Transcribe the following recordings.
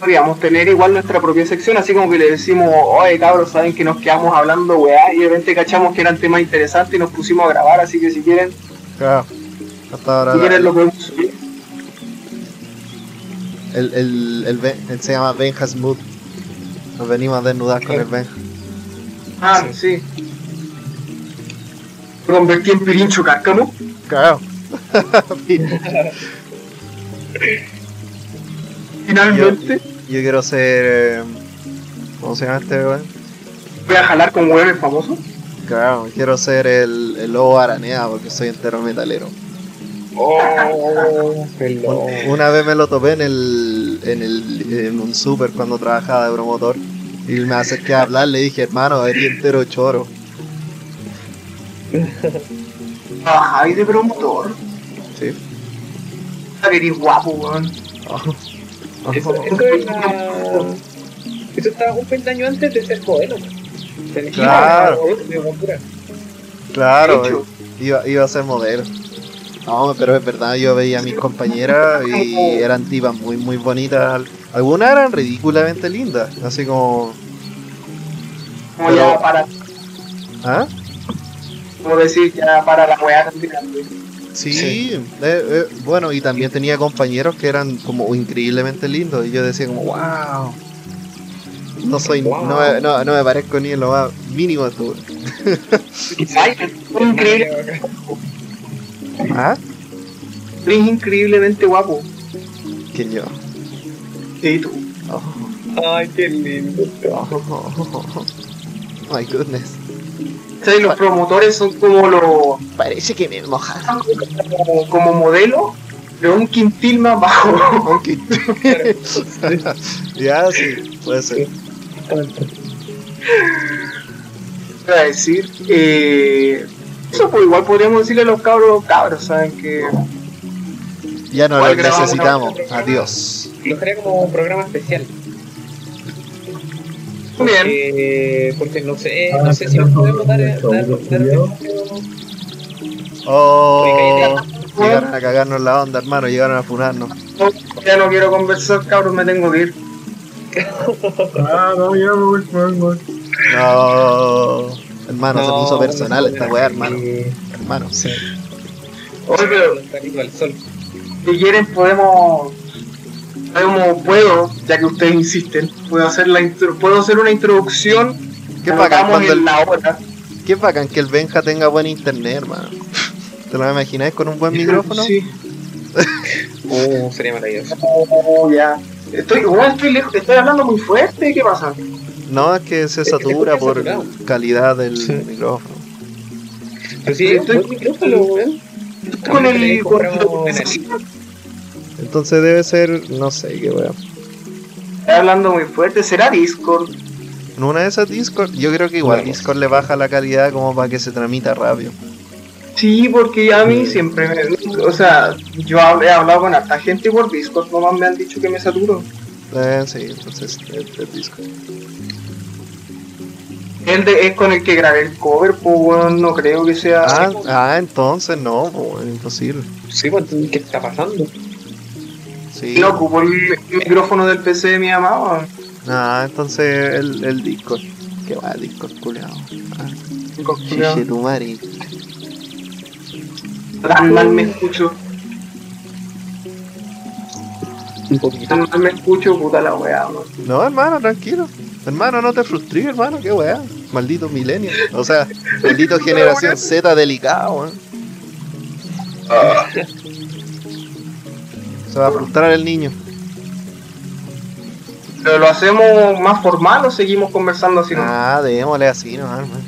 podríamos tener igual nuestra propia sección, así como que le decimos, oye cabros, saben que nos quedamos hablando weá, y de repente cachamos que eran temas interesantes y nos pusimos a grabar, así que si quieren, Claro. Hasta ahora. si quieren lo podemos subir. el, el, el, él se llama Benja Smooth. Nos venimos a desnudar con el Benja. Ah, sí. Me convertí en pirincho cáscamo. Claro. Finalmente Yo quiero ser. eh, ¿Cómo se llama este weón? voy a jalar con hueves famosos. Claro, quiero ser el, el lobo araneado porque soy entero metalero. Oh, Una vez me lo topé en el, en el en un super cuando trabajaba de promotor y me acerqué a hablar, le dije, hermano, eres entero choro. Trabajáis de promotor. Sí. Que eres guapo, weón. Eso, estaba un peldaño antes de ser modelo. Tenés que ir a- Claro. Claro, hecho. iba, iba a ser modelo. No, pero es verdad, yo veía a mis compañeras y eran tipas muy, muy bonitas. Algunas eran ridículamente lindas, así como... Como Pero- ya para, ¿Ah? como decir, ya para la weá tan grande. Sí, Sí. eh, eh, bueno, y también tenía compañeros que eran como increíblemente lindos y yo decía como, wow. No soy, Wow. no, me, no, no me parezco ni en lo más mínimo de tu... Ay, es increíble, ¿Ah? es increíblemente guapo. ¿Quién yo? Sí, tú. Oh, Ay, qué lindo. oh, oh, oh, oh. My goodness. Los promotores son como los Parece que me mojaron. como, como modelo, pero un quintil más bajo. Ok. ya, sí, puede ser. Voy a decir, eh, eso pues igual podríamos decirle a los cabros, cabros, saben que Ya no Igual lo grabamos necesitamos. Adiós. Lo haría como un programa especial. Bien. Eh, porque no sé, Ah, no sé si nos podemos dar, dar, dar, Estudio. Oh, llegaron a cagarnos la onda, hermano. Llegaron a funarnos. ya no quiero conversar, cabros, me tengo que ir. Ah, no, ya me voy, voy. No. Hermano, se No, puso personal esta weá, no, hermano. eh, Hermano. Oye, pero si quieren podemos, podemos, puedo, ya que ustedes insisten, puedo hacer la intro, puedo hacer una introducción que cuando en el, la hora. qué bacán que el Benja tenga buen internet, hermano. ¿Te lo imagináis con un buen micrófono? Sí. Uh, sería maravilloso. Oh, ya. Estoy, oh, estoy lejos, estoy hablando muy fuerte, ¿qué pasa? No, es que se satura por saturado. calidad del Sí. micrófono. Pero sí, Estoy- micrófono, weón. Con También le el, con el-. Entonces debe ser, no sé qué weá. Estoy hablando muy fuerte, ¿será Discord? En una de esas Discord, yo creo que igual. Discord le baja la calidad como para que se tramita rápido. Sí, porque a mí siempre me, o sea, yo he hablado con harta gente por Discord, nomás me han dicho que me saturo. Eh, sí, entonces es, es Discord. El de, es con el que grabé el cover, pues bueno, no creo que sea. Ah, ah, entonces no, pues, imposible. Sí, pues, ¿qué está pasando? Sí. No ocupo el micrófono del PC de mi mamá, weón. Ah, entonces el, el Discord. Que va Discord, culiao. Ah, chiche tu madre. Tan mal me escucho, Un poquito. tan mal me escucho, puta la weá. No, hermano, tranquilo. Hermano, no te frustres, hermano, qué weá. Maldito milenio. O sea, maldito generación Z delicado, weón. Se va a frustrar el niño. Pero lo hacemos más formal o seguimos conversando así, ¿no? Ah, démosle así, no, hermano.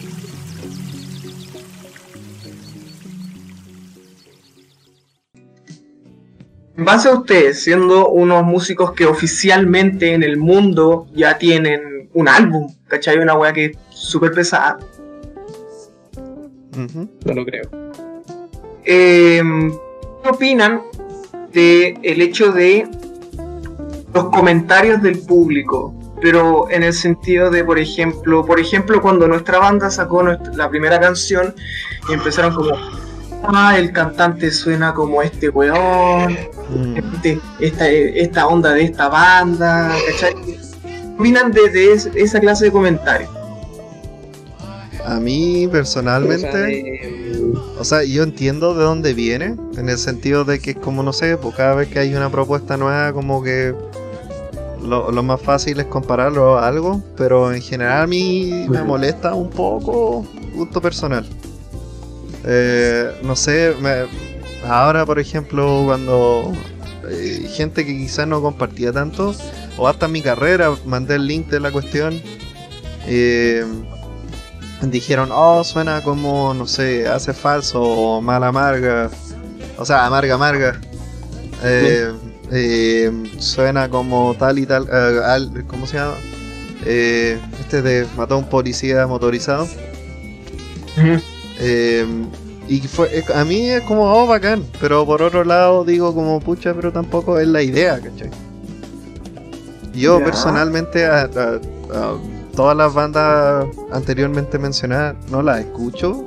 En base a ustedes, siendo unos músicos que oficialmente en el mundo ya tienen un álbum, ¿cachai? Una weá que es súper pesada. No lo creo. Eh, ¿Qué opinan de el hecho de los comentarios del público? Pero en el sentido de, por ejemplo, por ejemplo, cuando nuestra banda sacó nuestra- la primera canción y empezaron como, ah, el cantante suena como este weón, Mm. este- esta, esta onda de esta banda, ¿cachai? Opinan desde es- esa clase de comentarios. A mí O sea, personalmente, de- o sea, yo entiendo de dónde viene, en el sentido de que como, no sé, pues cada vez que hay una propuesta nueva, como que lo, lo más fácil es compararlo a algo, pero en general a mí me molesta un poco gusto personal. Eh, no sé, me- ahora por ejemplo, cuando eh, gente que quizás no compartía tanto, o hasta en mi carrera, mandé el link de la cuestión. eh, dijeron, oh, suena como, no sé, hace falso o mal amarga. O sea, amarga, amarga. Eh, eh, suena como tal y tal. al- ¿Cómo se llama? Eh, este de mató a un policía motorizado. Y fue, a mí es como, oh, bacán. Pero por otro lado digo como, pucha, pero tampoco es la idea, ¿cachai? Yo personalmente a, a- a todas las bandas anteriormente mencionadas no las escucho.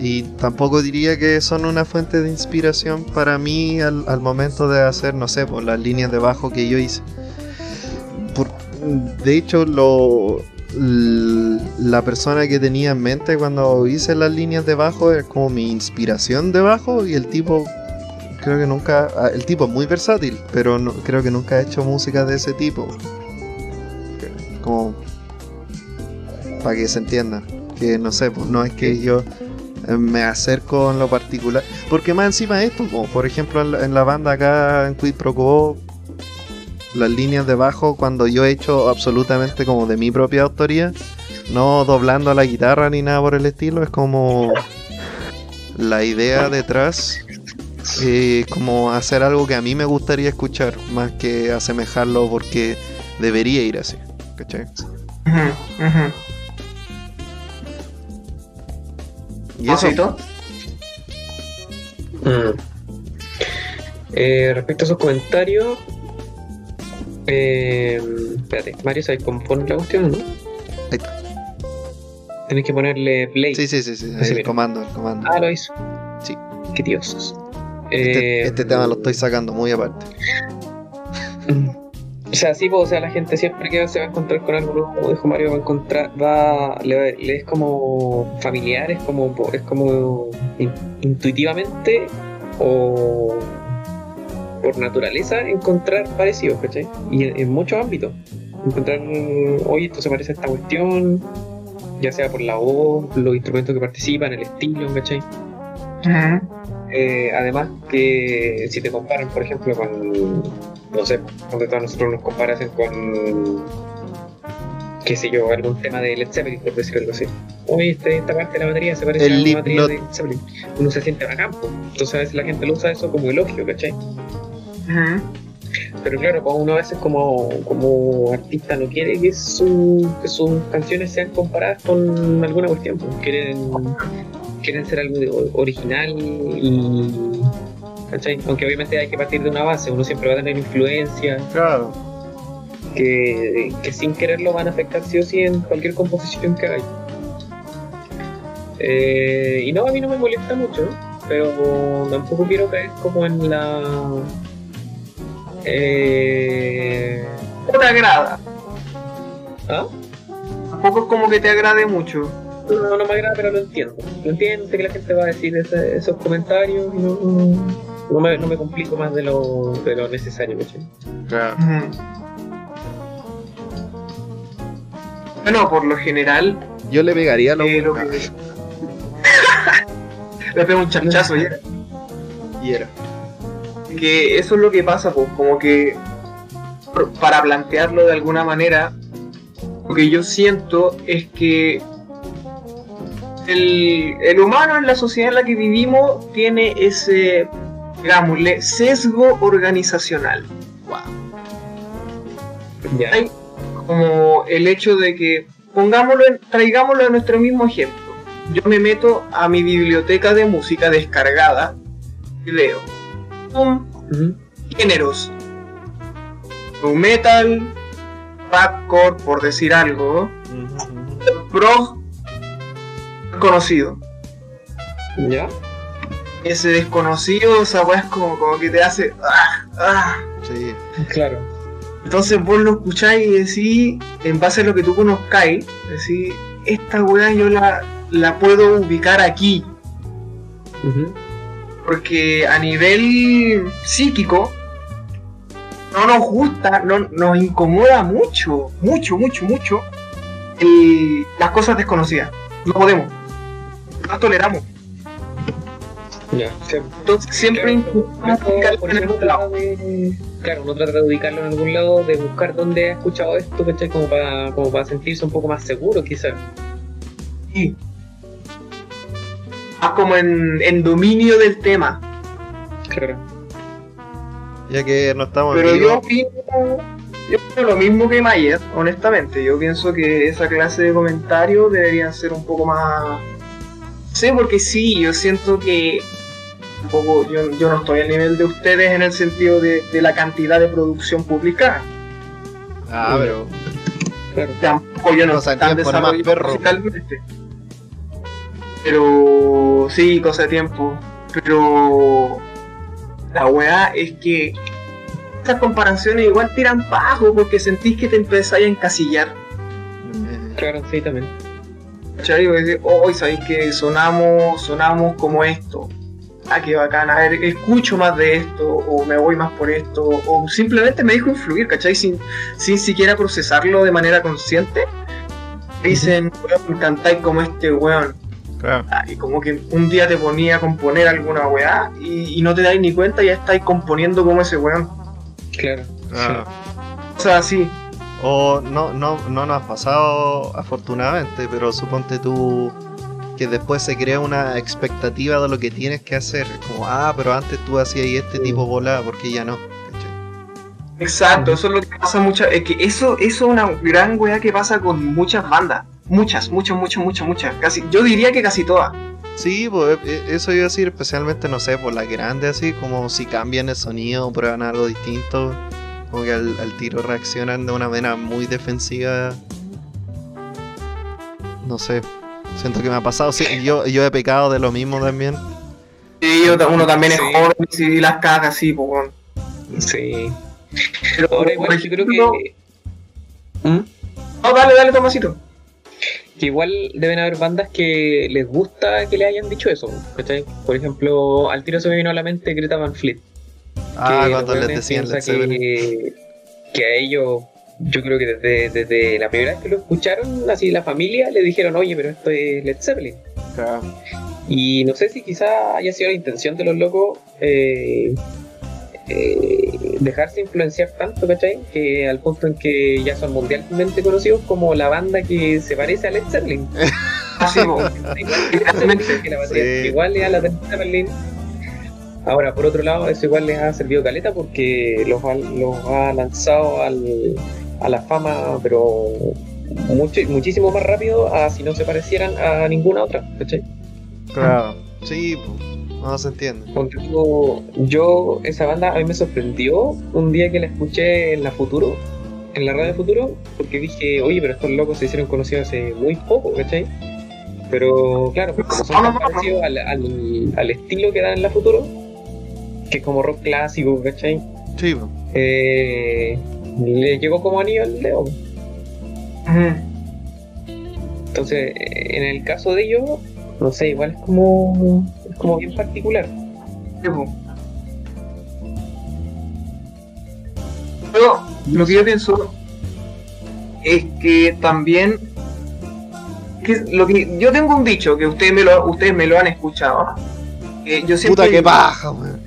Y tampoco diría que son una fuente de inspiración para mí al, al momento de hacer, no sé, por las líneas de bajo que yo hice. De hecho, la persona que tenía en mente cuando hice las líneas de bajo es como mi inspiración de bajo y el tipo creo que nunca ah, el tipo es muy versátil pero no, creo que nunca ha hecho música de ese tipo para que se entienda que no sé pues no es que yo eh, me acerco en lo particular porque más encima de esto como por ejemplo en la, en la banda acá en Quid Pro Quo las líneas de bajo cuando yo he hecho absolutamente como de mi propia autoría, no doblando la guitarra ni nada por el estilo, es como la idea detrás, eh, como hacer algo que a mí me gustaría escuchar, más que asemejarlo porque debería ir así, ¿cachai? Ujú, ujú. Y eso. Mm. Eh, respecto a esos comentarios, eh, espérate, Mario, ¿sabes cómo poner la cuestión o no? Ahí está. Tenés que ponerle play. sí, sí, sí, sí, Así el mira. comando, el comando. Ah, lo hizo. Sí. Qué tiosos. Este, Eh, este tema lo estoy sacando muy aparte. O sea, sí, pues, o sea, la gente siempre que se va a encontrar con algo como dijo Mario, va a encontrar, va, le, le es como familiar, es como, es como in- intuitivamente o por naturaleza encontrar parecidos, ¿cachai? Y en, en muchos ámbitos. Encontrar, oye, esto se parece a esta cuestión, ya sea por la voz, los instrumentos que participan, el estilo, ¿cachai? Ujú. Eh, además que si te comparan, por ejemplo, con, no sé, donde todos nosotros nos comparan con, qué sé yo, algún tema de Led Zeppelin, por decirlo así. Oye, este, esta parte de la batería se parece El a la batería de Led Zeppelin. Uno se siente bacán, po. entonces a veces la gente lo usa eso como elogio, ¿cachai? Ujú. Pero claro, pues uno a veces como, como artista no quiere que, su, que sus canciones sean comparadas con alguna cuestión, pues quieren, quieren ser algo de- original y... ¿cachai? Aunque obviamente hay que partir de una base, uno siempre va a tener influencia Claro. que, que sin quererlo van a afectar sí o sí en cualquier composición que hagáis. Eh, y no, a mí no me molesta mucho, ¿no? pero tampoco quiero caer como en la... Eh, No te agrada. ¿Ah? Tampoco es como que te agrade mucho. No, no me agrada, pero lo entiendo. Lo entiendo sé que la gente va a decir ese- esos comentarios y no, no, me, no me complico más de lo, de lo necesario. ¿cachai? Claro. Bueno, por lo general, Yo le pegaría eh, lo que... Le pego un chanchazo ya. y era. que eso es lo que pasa, pues, como que para plantearlo de alguna manera, lo que yo siento es que el, el humano en la sociedad en la que vivimos tiene ese, digámosle, sesgo organizacional. Ya. Hay como el hecho de que, pongámoslo, en- traigámoslo a nuestro mismo ejemplo. Yo me meto a mi biblioteca de música descargada y veo un Ujú. géneros. Nu metal, rapcore, por decir algo, prog conocido. ¿Ya? Ese desconocido, esa weá es como, como que te hace. ¡ah! ¡ah! Sí. Claro. Entonces vos lo escucháis y decís, en base a lo que tú conozcáis, decís, esta weá yo la, la puedo ubicar aquí. Porque a nivel psíquico no nos gusta, no, nos incomoda mucho, mucho, mucho, mucho las cosas desconocidas. No podemos. No toleramos. Ya. Entonces siempre ubicarlo Por en algún lado. de- Claro, uno trata de ubicarlo en algún lado, de buscar dónde ha escuchado esto, ¿cachai? Como para, como para sentirse un poco más seguro, quizás. Sí. Más como en, en dominio del tema. Claro. Ya que no estamos Pero yo opino, yo opino lo mismo que Mayer, honestamente. Yo pienso que esa clase de comentarios deberían ser un poco más. Sí, porque sí, yo siento que un poco, yo, yo no estoy al nivel de ustedes en el sentido de, de la cantidad de producción publicada. Ah, pero. Claro. Tampoco yo no estoy tan desarrollado musicalmente. Pero sí, cosa de tiempo. Pero la weá es que estas comparaciones igual tiran bajo porque sentís que te empezáis a encasillar. eh, Claro, sí, también. ¿Cachai? Hoy sabéis que sonamos, sonamos como esto. Ah, qué bacán, a ver, escucho más de esto, o me voy más por esto, o simplemente me dejo influir, ¿cachai? Sin, sin siquiera procesarlo de manera consciente. Dicen, weón, cantáis como este weón. Claro. Ah, y como que un día te ponía a componer alguna weá y, y no te dais ni cuenta, ya estáis componiendo como ese weón. Claro. Ah. O sea, así. O no, no, no nos ha pasado afortunadamente, pero suponte tú que después se crea una expectativa de lo que tienes que hacer. Como, ah, pero antes tú hacías este tipo volada, porque ya no. ¿cachai? Exacto, eso es lo que pasa muchas. Es que eso, eso es una gran weá que pasa con muchas bandas. Muchas, muchas, muchas, muchas, muchas. Casi, yo diría que casi todas. Sí, pues eh, eso iba a decir, especialmente, no sé, por la grande así, como si cambian el sonido, prueban algo distinto, como que al, al tiro reaccionan de una manera muy defensiva. No sé, siento que me ha pasado, sí, yo, yo he pecado de lo mismo también. Yo- uno también es Sí. joven y las caga así, pues. Sí. Pero, Ahora por igual yo creo que... ¿Mm? No, dale, dale, Tomasito. que igual deben haber bandas que les gusta que le hayan dicho eso, ¿cachai? Por ejemplo, al tiro se me vino a la mente Greta Van Fleet. Ah, que cuando les decían que, que a ellos, yo creo que desde, desde la primera vez que lo escucharon, así la familia le dijeron, oye, pero esto es Led Zeppelin. Y no sé si quizá haya sido la intención de los locos eh, eh, dejarse influenciar tanto, ¿cachai? Que al punto en que ya son mundialmente conocidos como la banda que se parece a Led Zeppelin. Igual que la batería Sí. igual es a la de Zeppelin. Ahora, por otro lado, eso igual les ha servido caleta porque los ha, los ha lanzado al, a la fama, pero mucho, muchísimo más rápido a si no se parecieran a ninguna otra, ¿cachai? Claro, sí, pues, no se entiende. Tú, yo, esa banda a mí me sorprendió un día que la escuché en la Futuro, en la radio Futuro, porque dije, oye, pero estos locos se hicieron conocidos hace muy poco, ¿cachai? Pero claro, pues como son tan parecidos al, al, al estilo que dan en la Futuro, que es como rock clásico, ¿cachai? Sí, pues. Eh, le llegó como anillo al dedo. Entonces, en el caso de ellos, no sé, igual es como, es como bien particular. Sí, po. Pero lo que yo pienso es que también que lo que yo tengo un dicho que ustedes me lo ustedes me lo han escuchado que yo siempre Puta que paja, weón.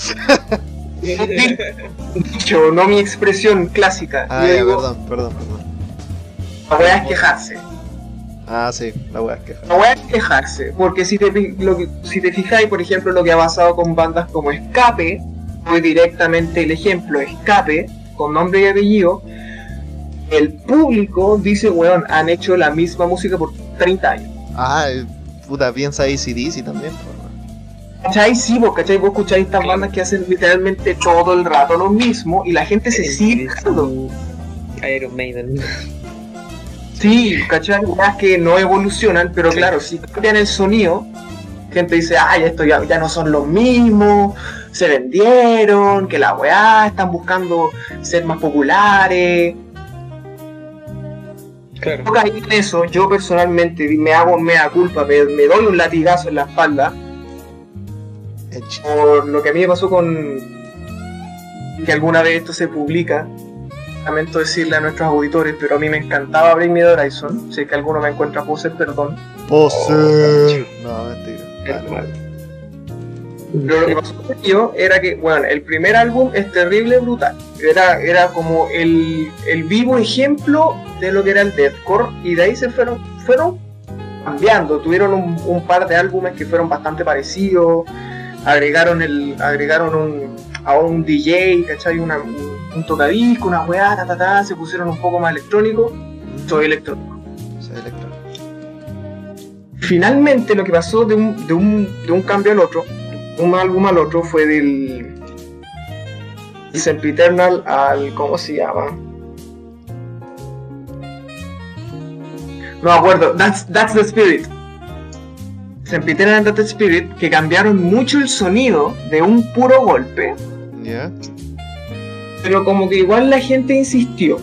un dicho no mi expresión clásica Ah, yo ya, digo perdón, perdón, perdón. la weá es quejarse Ah, sí, la weá es que. la weá es quejarse porque si te lo que- si te fijáis por ejemplo lo que ha pasado con bandas como Escape fue directamente el ejemplo Escape con nombre y apellido el público dice weón han hecho la misma música por 30 años Ah, eh, puta, piensa ACDC también, weón. ¿Cachai? Sí, vos, ¿cachai? Vos escucháis estas bandas que hacen literalmente todo el rato lo mismo y la gente se sigue. Iron Maiden. Sí, ¿cachai? Weas que no evolucionan, pero claro, si cambian el sonido, Gente dice, ay, esto ya, ya no son los mismos, se vendieron, que la weá, están buscando ser más populares. Claro. Yo caí en eso, yo personalmente me hago mea culpa, me, me doy un latigazo en la espalda Por lo que a mí me pasó con que alguna vez esto se publica. Lamento decirle a nuestros auditores, pero a mí me encantaba Bring Me the Horizon. Si es que alguno me encuentra poser, perdón. Poser. No, mentira. Vale. Pero lo que pasó con ello era que, bueno, el primer álbum es terrible, brutal. Era, era como el, el vivo ejemplo de lo que era el deathcore y de ahí se fueron, fueron cambiando. Tuvieron un, un par de álbumes que fueron bastante parecidos. Agregaron el, agregaron un, a un DJ, ¿cachai? Una, un, un tocadisco, una weá, ta, ta, ta, se pusieron un poco más electrónico. Soy electrónico. Soy electrónico. finalmente lo que pasó de un, de un, de un cambio al otro, un álbum al otro, fue del Sempiternal al. ¿Cómo se llama? No me acuerdo, That's, that's the Spirit. Sempiternal and the Spirit, que cambiaron mucho el sonido de un puro golpe, pero como que igual la gente insistió.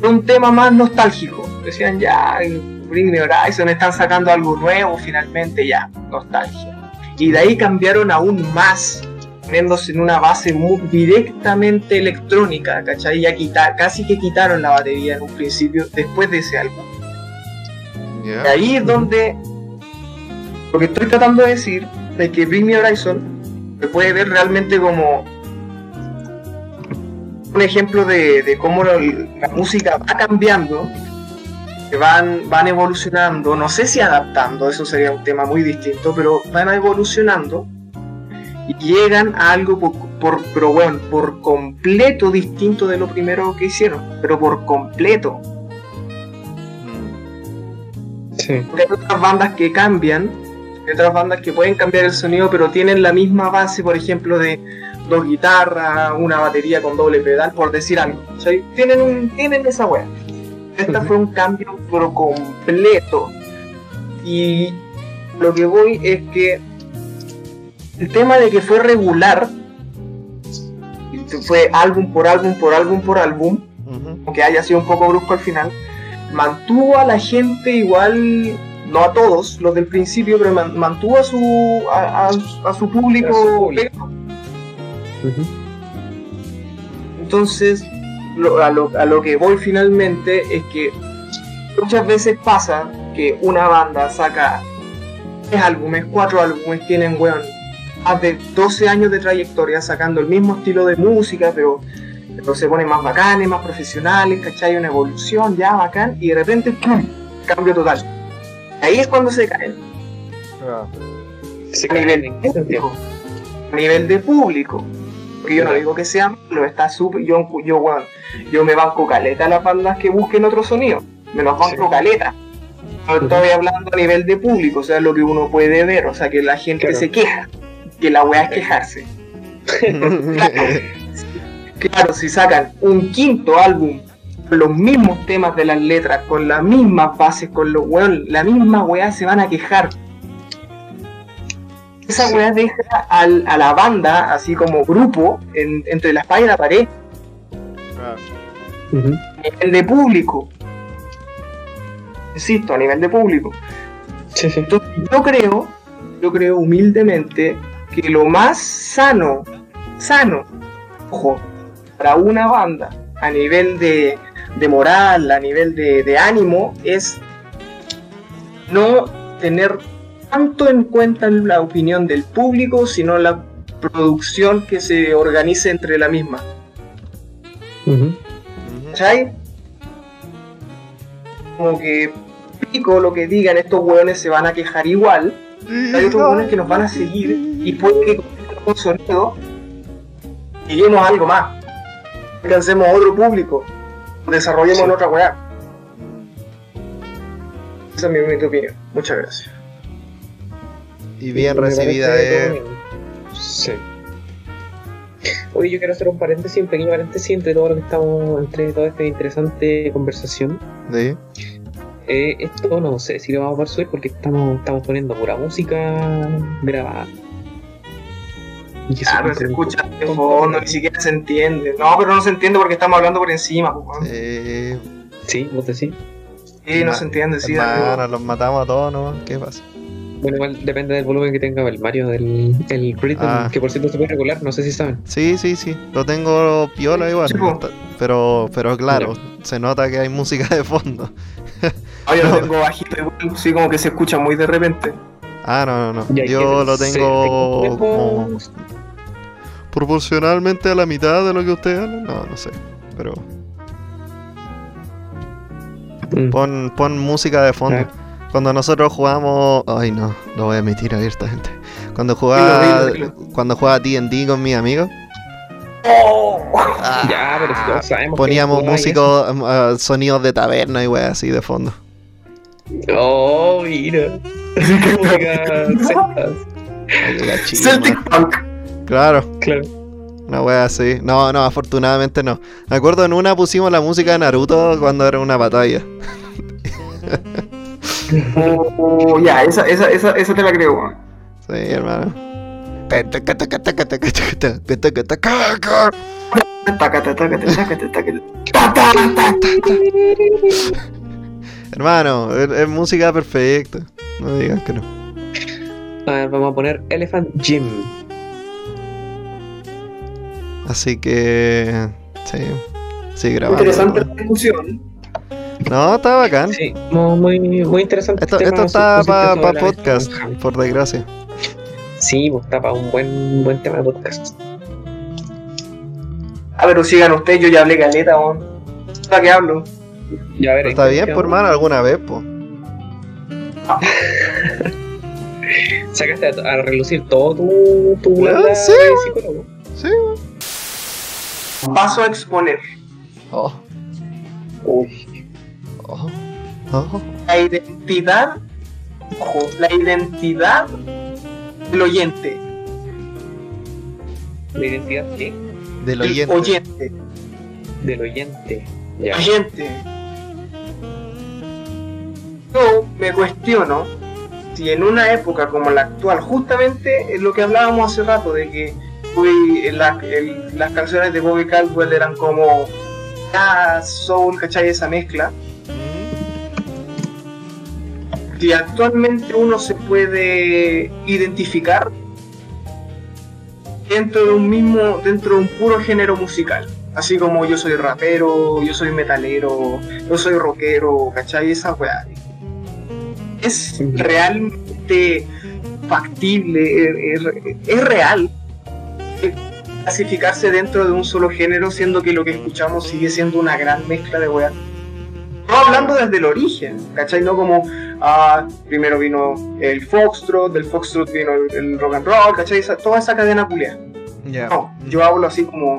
Fue un tema más nostálgico. Decían ya, Bring Me Horizon están sacando algo nuevo finalmente, ya, nostalgia. Y de ahí cambiaron aún más, poniéndose en una base muy directamente electrónica, ¿cachai? Ya quita- casi que quitaron la batería en un principio después de ese álbum. Y ¿Ya? ahí es donde lo que estoy tratando de decir es que Bring Me Horizon se puede ver realmente como un ejemplo de, de cómo la, la música va cambiando, que van, van evolucionando, no sé si adaptando, eso sería un tema muy distinto, pero van evolucionando y llegan a algo por, por, pero bueno, por completo distinto de lo primero que hicieron, pero por completo. Mm. Sí. Porque hay otras bandas que cambian, hay otras bandas que pueden cambiar el sonido, pero tienen la misma base, por ejemplo, de dos guitarras, una batería con doble pedal, por decir algo. ¿cachai? Tienen, un, tienen esa wea. Esta fue un cambio por completo. Y lo que voy es que el tema de que fue regular, fue álbum por álbum por álbum por álbum, Ujú. aunque haya sido un poco brusco al final, mantuvo a la gente igual, no a todos los del principio, pero man- mantuvo a su a, a- a su público. A su público. Entonces, lo- a, lo, a lo que voy finalmente es que muchas veces pasa que una banda saca tres álbumes, cuatro álbumes, tienen, weón, más de 12 años de trayectoria sacando el mismo estilo de música, pero, pero se ponen más bacanes, más profesionales, ¿cachai? Una evolución ya bacán, y de repente, ¡pum! Cambio total. Ahí es cuando se caen. Ah. Se A nivel caen en qué sentido. público. A nivel de público. Porque yo no digo que sea malo, está súper. Yo, yo, yo me banco caleta a las bandas que busquen otro sonido. Me los banco Sí. caleta. No estoy hablando a nivel de público, o sea, lo que uno puede ver, o sea, que la gente Claro. se queja. Que la weá es quejarse. Claro, si sacan un quinto álbum los mismos temas de las letras, con las mismas bases, con los weón, la misma weá se van a quejar. Esa weá deja al- a la banda, así como grupo, en- entre la espalda y la pared, Ah. A nivel de público. Insisto, a nivel de público. Sí, sí. Entonces, yo creo, yo creo humildemente que lo más sano, sano, ojo, para una banda a nivel de, de moral, a nivel de, de ánimo, es no tener tanto en cuenta la opinión del público, sino la producción que se organice entre la misma. Ujú. ¿Cachai? Como que pico lo que digan estos hueones se van a quejar igual. Hay otros hueones que nos van a seguir y puede que con sonido lleguemos a algo más. Alcancemos a otro público. Desarrollemos Sí. en otra weá. Esa es mi opinión. Muchas gracias. Y bien recibida todo bien. Sí. Oye, yo quiero hacer un paréntesis, un pequeño paréntesis entre todo lo que estamos, entre toda esta interesante conversación. ¿Sí? eh, esto no sé si lo vamos a poder subir porque estamos, estamos poniendo pura música grabada. Y eso Claro, es se escucha de fondo, ni siquiera se entiende. No, pero no se entiende porque estamos hablando por encima. Eh, Sí, vos decís. Sí, no se entiende, sí. hermano, amigo. los matamos a todos, ¿no? ¿Qué pasa? Bueno, igual depende del volumen que tenga el Mario del el rhythm, Ah. que por cierto se puede regular, no sé si saben. Sí, sí, sí. Lo tengo piola igual. Pero, pero claro, se nota que hay música de fondo. Oye, lo tengo bajito igual, sí, como que se escucha muy de repente. Ah, no, no, no. Yo lo tengo como proporcionalmente a la mitad de lo que ustedes hablan. No, no sé. Pero Mm. pon, pon música de fondo. Cuando nosotros jugamos. Ay, no, lo voy a emitir abiertamente. Cuando jugaba, Dilo, dilo, cuando jugaba TNT con mis amigos, ah, Ya, pero si todos sabemos que poníamos músicos, um, uh, sonidos de taberna y weas así de fondo. Oh, mira. Música celtas. Celtic Punk. Claro, Claro. una wea así. No, no, afortunadamente no. Me acuerdo en una pusimos la música de Naruto cuando era una batalla. Oh, ya, esa, esa, esa, esa te la creo, weón. Sí, hermano. Hermano, es, es música perfecta. No digan que no. A ver, vamos a poner Elephant Gym. Así que. Sí. Sí, grabando. Interesante la discusión. No, está bacán. Sí, mu- muy, muy interesante. Esto, el tema, esto está para sobre la podcast, por desgracia. Sí, pues está para un buen, buen tema de podcast. Ah, pero sigan ustedes, yo ya hablé caleta, weón. ¿Para qué hablo? Ya a ver, Pero ¿en está bien, por hermano, alguna vez, pues. Sacaste a, a relucir todo tu, tu Weón, blanda sí, de psicólogo. Sí, Paso a exponer Oh, Uy, oh, oh. la identidad, ojo, la identidad del oyente. la identidad ¿qué? Del Del oyente. oyente. del oyente. Ya. Oyente. Yo me cuestiono si en una época como la actual, justamente es lo que hablábamos hace rato, de que uy, la- el- las canciones de Bobby Caldwell eran como jazz, soul, ¿cachai? Esa mezcla. Si actualmente uno se puede identificar dentro de un mismo, dentro de un puro género musical. Así como yo soy rapero, yo soy metalero, yo soy rockero, ¿cachai? Esa weá. Es realmente factible, es, es- es real eh, clasificarse dentro de un solo género, siendo que lo que escuchamos sigue siendo una gran mezcla de weá. No hablando desde el origen, ¿cachai? No como ah, primero vino el foxtrot, del foxtrot vino el, el rock and roll, ¿cachai? Esa- toda esa cadena culiada. Ya. No, yo hablo así como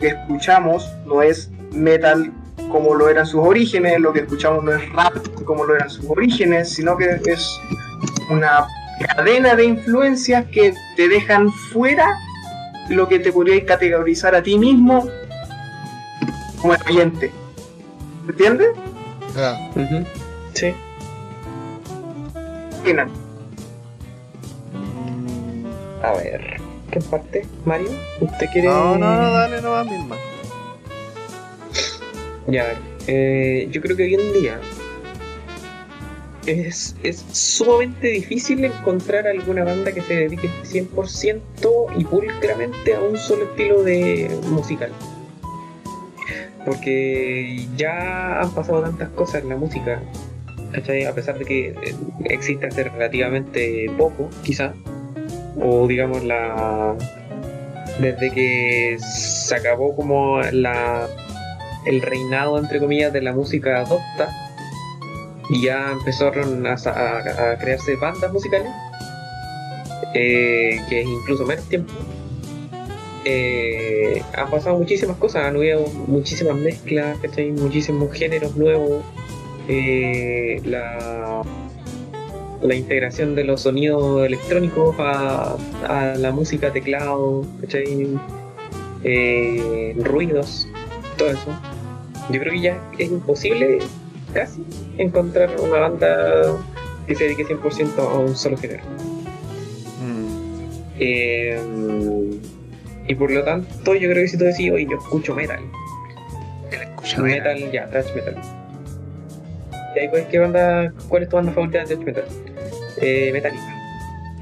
que escuchamos no es metal como lo eran sus orígenes, lo que escuchamos no es rap como lo eran sus orígenes, sino que es una cadena de influencias que te dejan fuera lo que te podría categorizar a ti mismo como el oyente. ¿Entiendes? Ya. Ujú. Sí. Opinan. A ver, ¿qué parte, Mario? ¿Usted quiere.? No, no, no, dale nomás misma. Ya, a ver, eh, yo creo que hoy en día es, es sumamente difícil encontrar alguna banda que se dedique 100% y pulcramente a un solo estilo de musical. Porque ya han pasado tantas cosas en la música. A pesar de que eh, existe hace relativamente poco, quizá, o digamos la... Desde que se acabó como la el reinado, entre comillas, de la música adopta y ya empezaron a, crearse bandas musicales, eh, que es incluso menos tiempo. Eh, han pasado muchísimas cosas, han habido muchísimas mezclas, ¿cachai? muchísimos géneros nuevos, eh, la, la integración de los sonidos electrónicos a, a la música teclado. Eh, ruidos, todo eso. Yo creo que ya es imposible casi encontrar una banda que se dedique 100% a un solo género. Mm. Eh, y por lo tanto, yo creo que si tú decís, oye, yo escucho metal. metal, ya, thrash metal. Y ahí pues, ¿qué banda, ¿cuál es tu banda favorita de thrash metal? Eh, Metallica.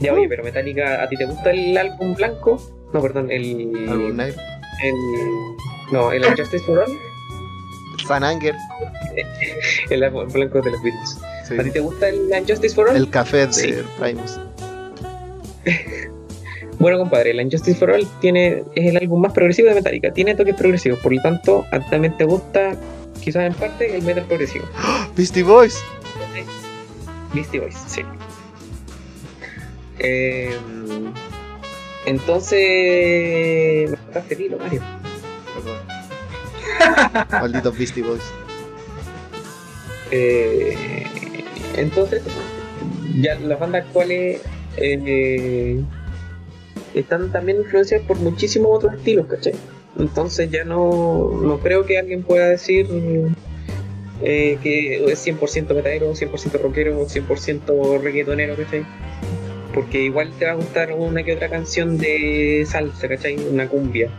Ya, oye, pero Metallica, ¿a ti te gusta el álbum blanco? No, perdón, el. Álbum negro. el no, el Justice for All, Anger. el álbum blanco de los Beatles. Sí. ¿A ti te gusta el Justice for All? El café de Sí. Primus. Bueno, compadre, el Injustice for All tiene, es el álbum más progresivo de Metallica. Tiene toques progresivos, por lo tanto, también te gusta, quizás en parte, el metal progresivo. Beastie Boys. Beastie Boys, sí. Eh, entonces. Me mataste Mario. Malditos Beastie Boys. Eh, entonces, ya las bandas actuales eh, están también influenciadas por muchísimos otros estilos, ¿cachai? Entonces ya no, no creo que alguien pueda decir eh, que es 100% metalero, 100% rockero, 100% reggaetonero, ¿cachai? Porque igual te va a gustar una que otra canción de salsa, ¿cachai? Una cumbia.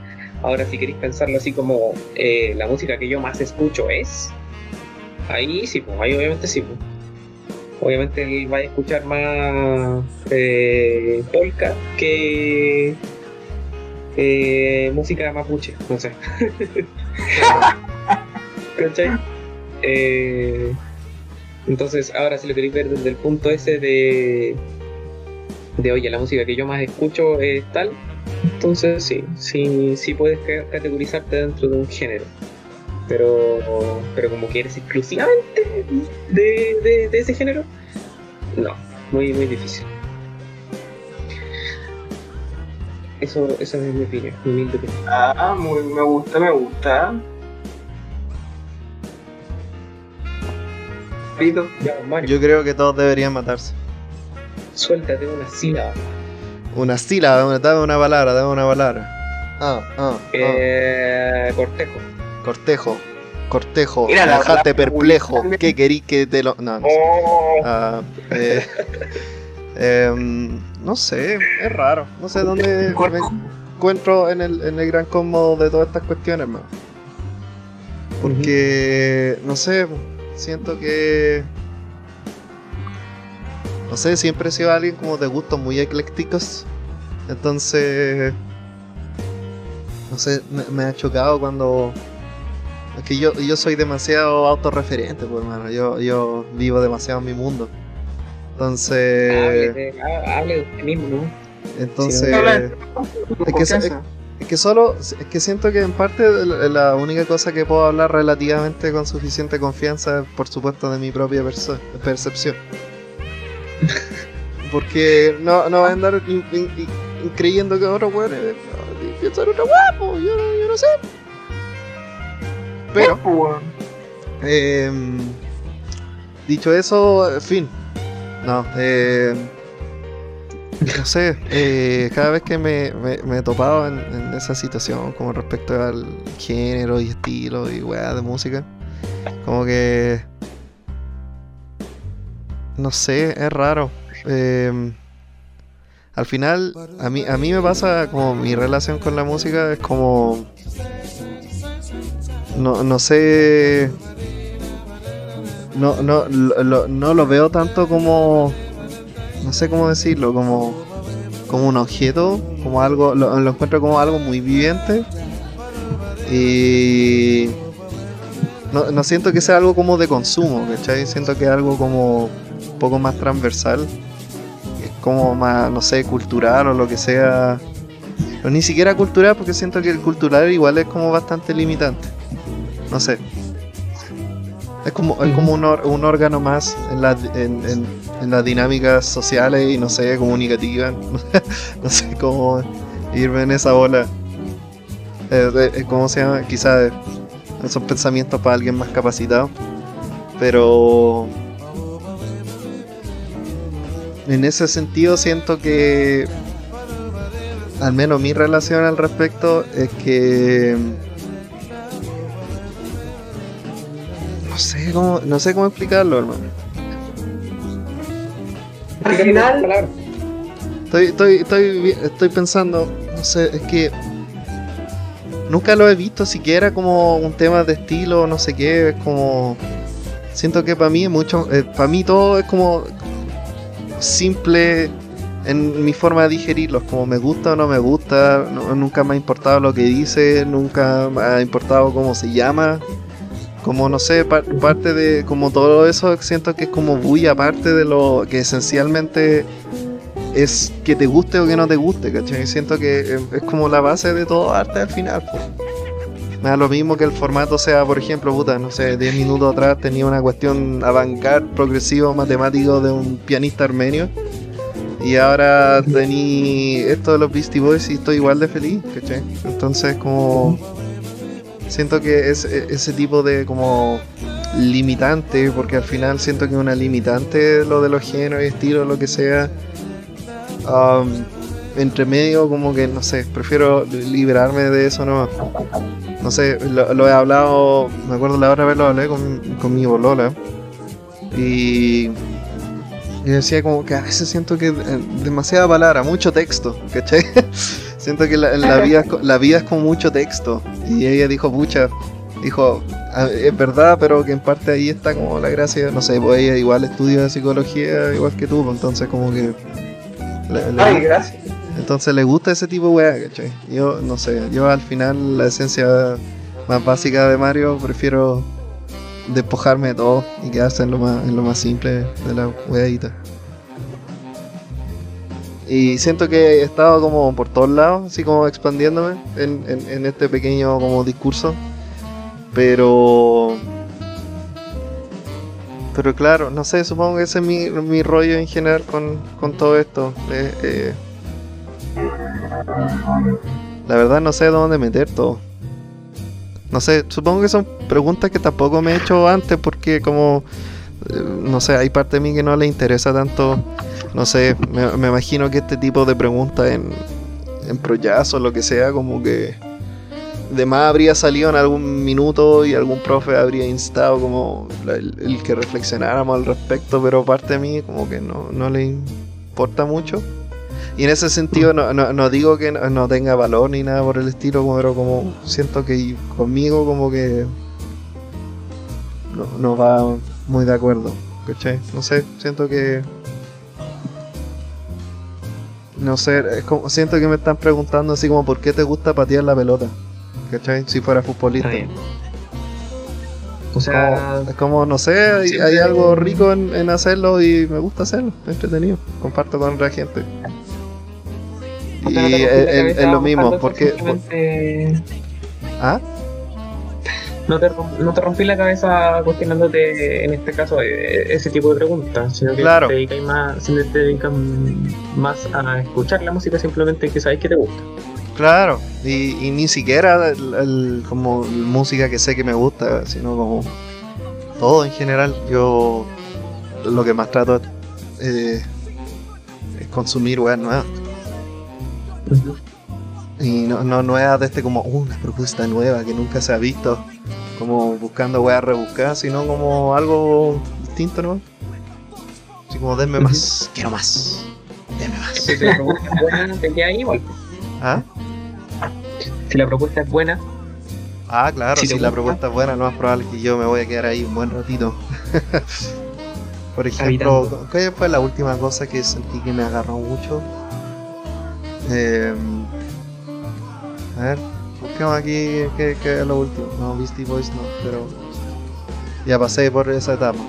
Ahora, si queréis pensarlo así como eh, la música que yo más escucho es, ahí sí, pues, ahí obviamente sí, pues. Obviamente él va a escuchar más eh, polka que eh, música mapuche, no sé. ¿Cachai? Eh, entonces, ahora si lo queréis ver desde el punto ese de, de oye, la música que yo más escucho es tal, entonces sí, sí, sí puedes ca- categorizarte dentro de un género. Pero, pero como que eres exclusivamente de, de, de ese género, no, muy, muy difícil. Eso, esa es mi opinión, mi humilde opinión. Ah, muy, me gusta, me gusta. Pito. Ya, Mario, Yo creo que todos deberían matarse. suéltate una sílaba. Una sílaba, dame una palabra, dame una palabra. Ah, ah, ah. Eh, cortejo. Cortejo. Cortejo. Mira, la- Dejaste la- perplejo. ¿Qué querís que te lo.? No, no sé. Oh, Ah, eh, em, no sé, es raro. No sé dónde me encuentro en el, en el gran cómodo de todas estas cuestiones, man. Porque, no sé, siento que. No sé, siempre he sido alguien como de gustos muy eclécticos. Entonces. No sé, me, me ha chocado cuando. Es que yo, yo soy demasiado autorreferente, pues, hermano. Yo, yo vivo demasiado en mi mundo. Entonces. hable, de, ha- hable de usted mismo, ¿no? Entonces. Es que, es que solo, es que siento que en parte la única cosa que puedo hablar relativamente con suficiente confianza es por supuesto de mi propia percepción. Porque no, no voy a andar in- in- in- creyendo que otros weones piensan otra weá, po, yo, no- yo no sé. Pero. Em, dicho eso, fin. No, eh, no sé, eh, cada vez que me, me, me he topado en, en esa situación, como respecto al género y estilo y weá de música, como que. No sé, es raro. Em, al final, a mí, a mí me pasa como mi relación con la música es como. No, no sé no, no, lo, no lo veo tanto como. No sé cómo decirlo, como. Como un objeto, como algo. Lo, lo encuentro como algo muy viviente. Y. No, no siento que sea algo como de consumo, ¿cachai? Siento que es algo como. Poco más transversal. Es como más, no sé, cultural o lo que sea. O ni siquiera cultural, porque siento que el cultural igual es como bastante limitante. No sé. Es como, es como un, órgano más en, la- en, en- las dinámicas sociales y no sé, comunicativas. no sé cómo irme en esa bola. Eh, eh, ¿Cómo se? Quizás esos pensamientos para alguien más capacitado. Pero en ese sentido siento que al menos mi relación al respecto es que no sé, cómo, no sé cómo explicarlo, hermano. Al final. Estoy, estoy, estoy, estoy pensando, no sé, es que nunca lo he visto siquiera como un tema de estilo, no sé qué, es como siento que para mí es mucho, para mí todo es como simple en mi forma de digerirlos, como me gusta o no me gusta, no- nunca me ha importado lo que dice, nunca me ha importado cómo se llama, como no sé, par- parte de como todo eso siento que es como muy aparte de lo que esencialmente es que te guste o que no te guste, ¿cachai? Siento que es como la base de todo arte al final. po. Me lo mismo que el formato sea, por ejemplo, puta, no sé, 10 minutos atrás tenía una cuestión avant progresivo, matemático de un pianista armenio. Y ahora tení esto de los Beastie Boys y estoy igual de feliz, ¿cachai? Entonces como... Siento que es e- ese tipo de como limitante, porque al final siento que una limitante lo de los géneros y estilos, lo que sea, um, entre medio como que no sé, prefiero liberarme de eso no no sé, lo, he hablado, me acuerdo la otra vez lo hablé con, con mi bolola y, y decía como que a veces siento que eh, demasiada palabra, mucho texto, ¿cachai? siento que la, la vida, la vida es como mucho texto y ella dijo, pucha, dijo, "Ah, es verdad, pero que en parte ahí está como la gracia, no sé, pues ella igual estudia psicología igual que tú, pues, entonces como que... ay, gracias. Entonces le gusta ese tipo de weá, ¿cachai? Yo no sé, yo al final la esencia más básica de Mario prefiero despojarme de todo y quedarse en lo más, en lo más simple de la weadita. Y siento que he estado como por todos lados, así como expandiéndome en, en- en este pequeño como discurso. Pero... Pero claro, no sé, supongo que ese es mi, rollo en general con, con todo esto. Eh, la verdad no sé dónde meter todo. No sé, supongo que son preguntas que tampoco me he hecho antes porque como, eh, no sé, hay parte de mí que no le interesa tanto, no sé, me, imagino que este tipo de preguntas en, en lo que sea, como que de más habría salido en algún minuto y algún profe habría instado como el que reflexionáramos al respecto, pero parte de mí como que no, no le importa mucho. Y en ese sentido no, no, no digo que no, no tenga valor ni nada por el estilo, pero como siento que conmigo como que no, no va muy de acuerdo. ¿Cachai? No sé, siento que... No sé, es como, siento que me están preguntando así como por qué te gusta patear la pelota. ¿Cachai? Si fuera futbolista. O sea, Es como, no sé, hay, algo rico en, en hacerlo y me gusta hacerlo, es entretenido, comparto con la gente. Y no es, lo mismo, porque... simplemente- ¿Ah? No te, no te rompí la cabeza cuestionándote en este caso eh, ese tipo de preguntas, sino que Claro. te dedicas más, te dedicas más a escuchar la música simplemente que sabes que te gusta. Claro, y, y ni siquiera el, el- como música que sé que me gusta, sino como todo en general. Yo lo que más trato eh, es consumir weas nuevas. Y no, no nuevas de este como "Uh, una propuesta nueva que nunca se ha visto, como buscando weas rebuscadas, sino como algo distinto, ¿no? Así como denme más, quiero más, denme más. Si la propuesta es buena, te queda ahí igual. ¿Ah? Si la propuesta es buena, Ah, claro, Si la propuesta es buena, lo más probable es que yo me voy a quedar ahí un buen ratito. Por ejemplo, Habitando. ¿cuál fue la última cosa que sentí que me agarró mucho? Eh, a ver, busquemos aquí qué qué es lo último. No, Beastie Boys no, pero ya pasé por esa etapa.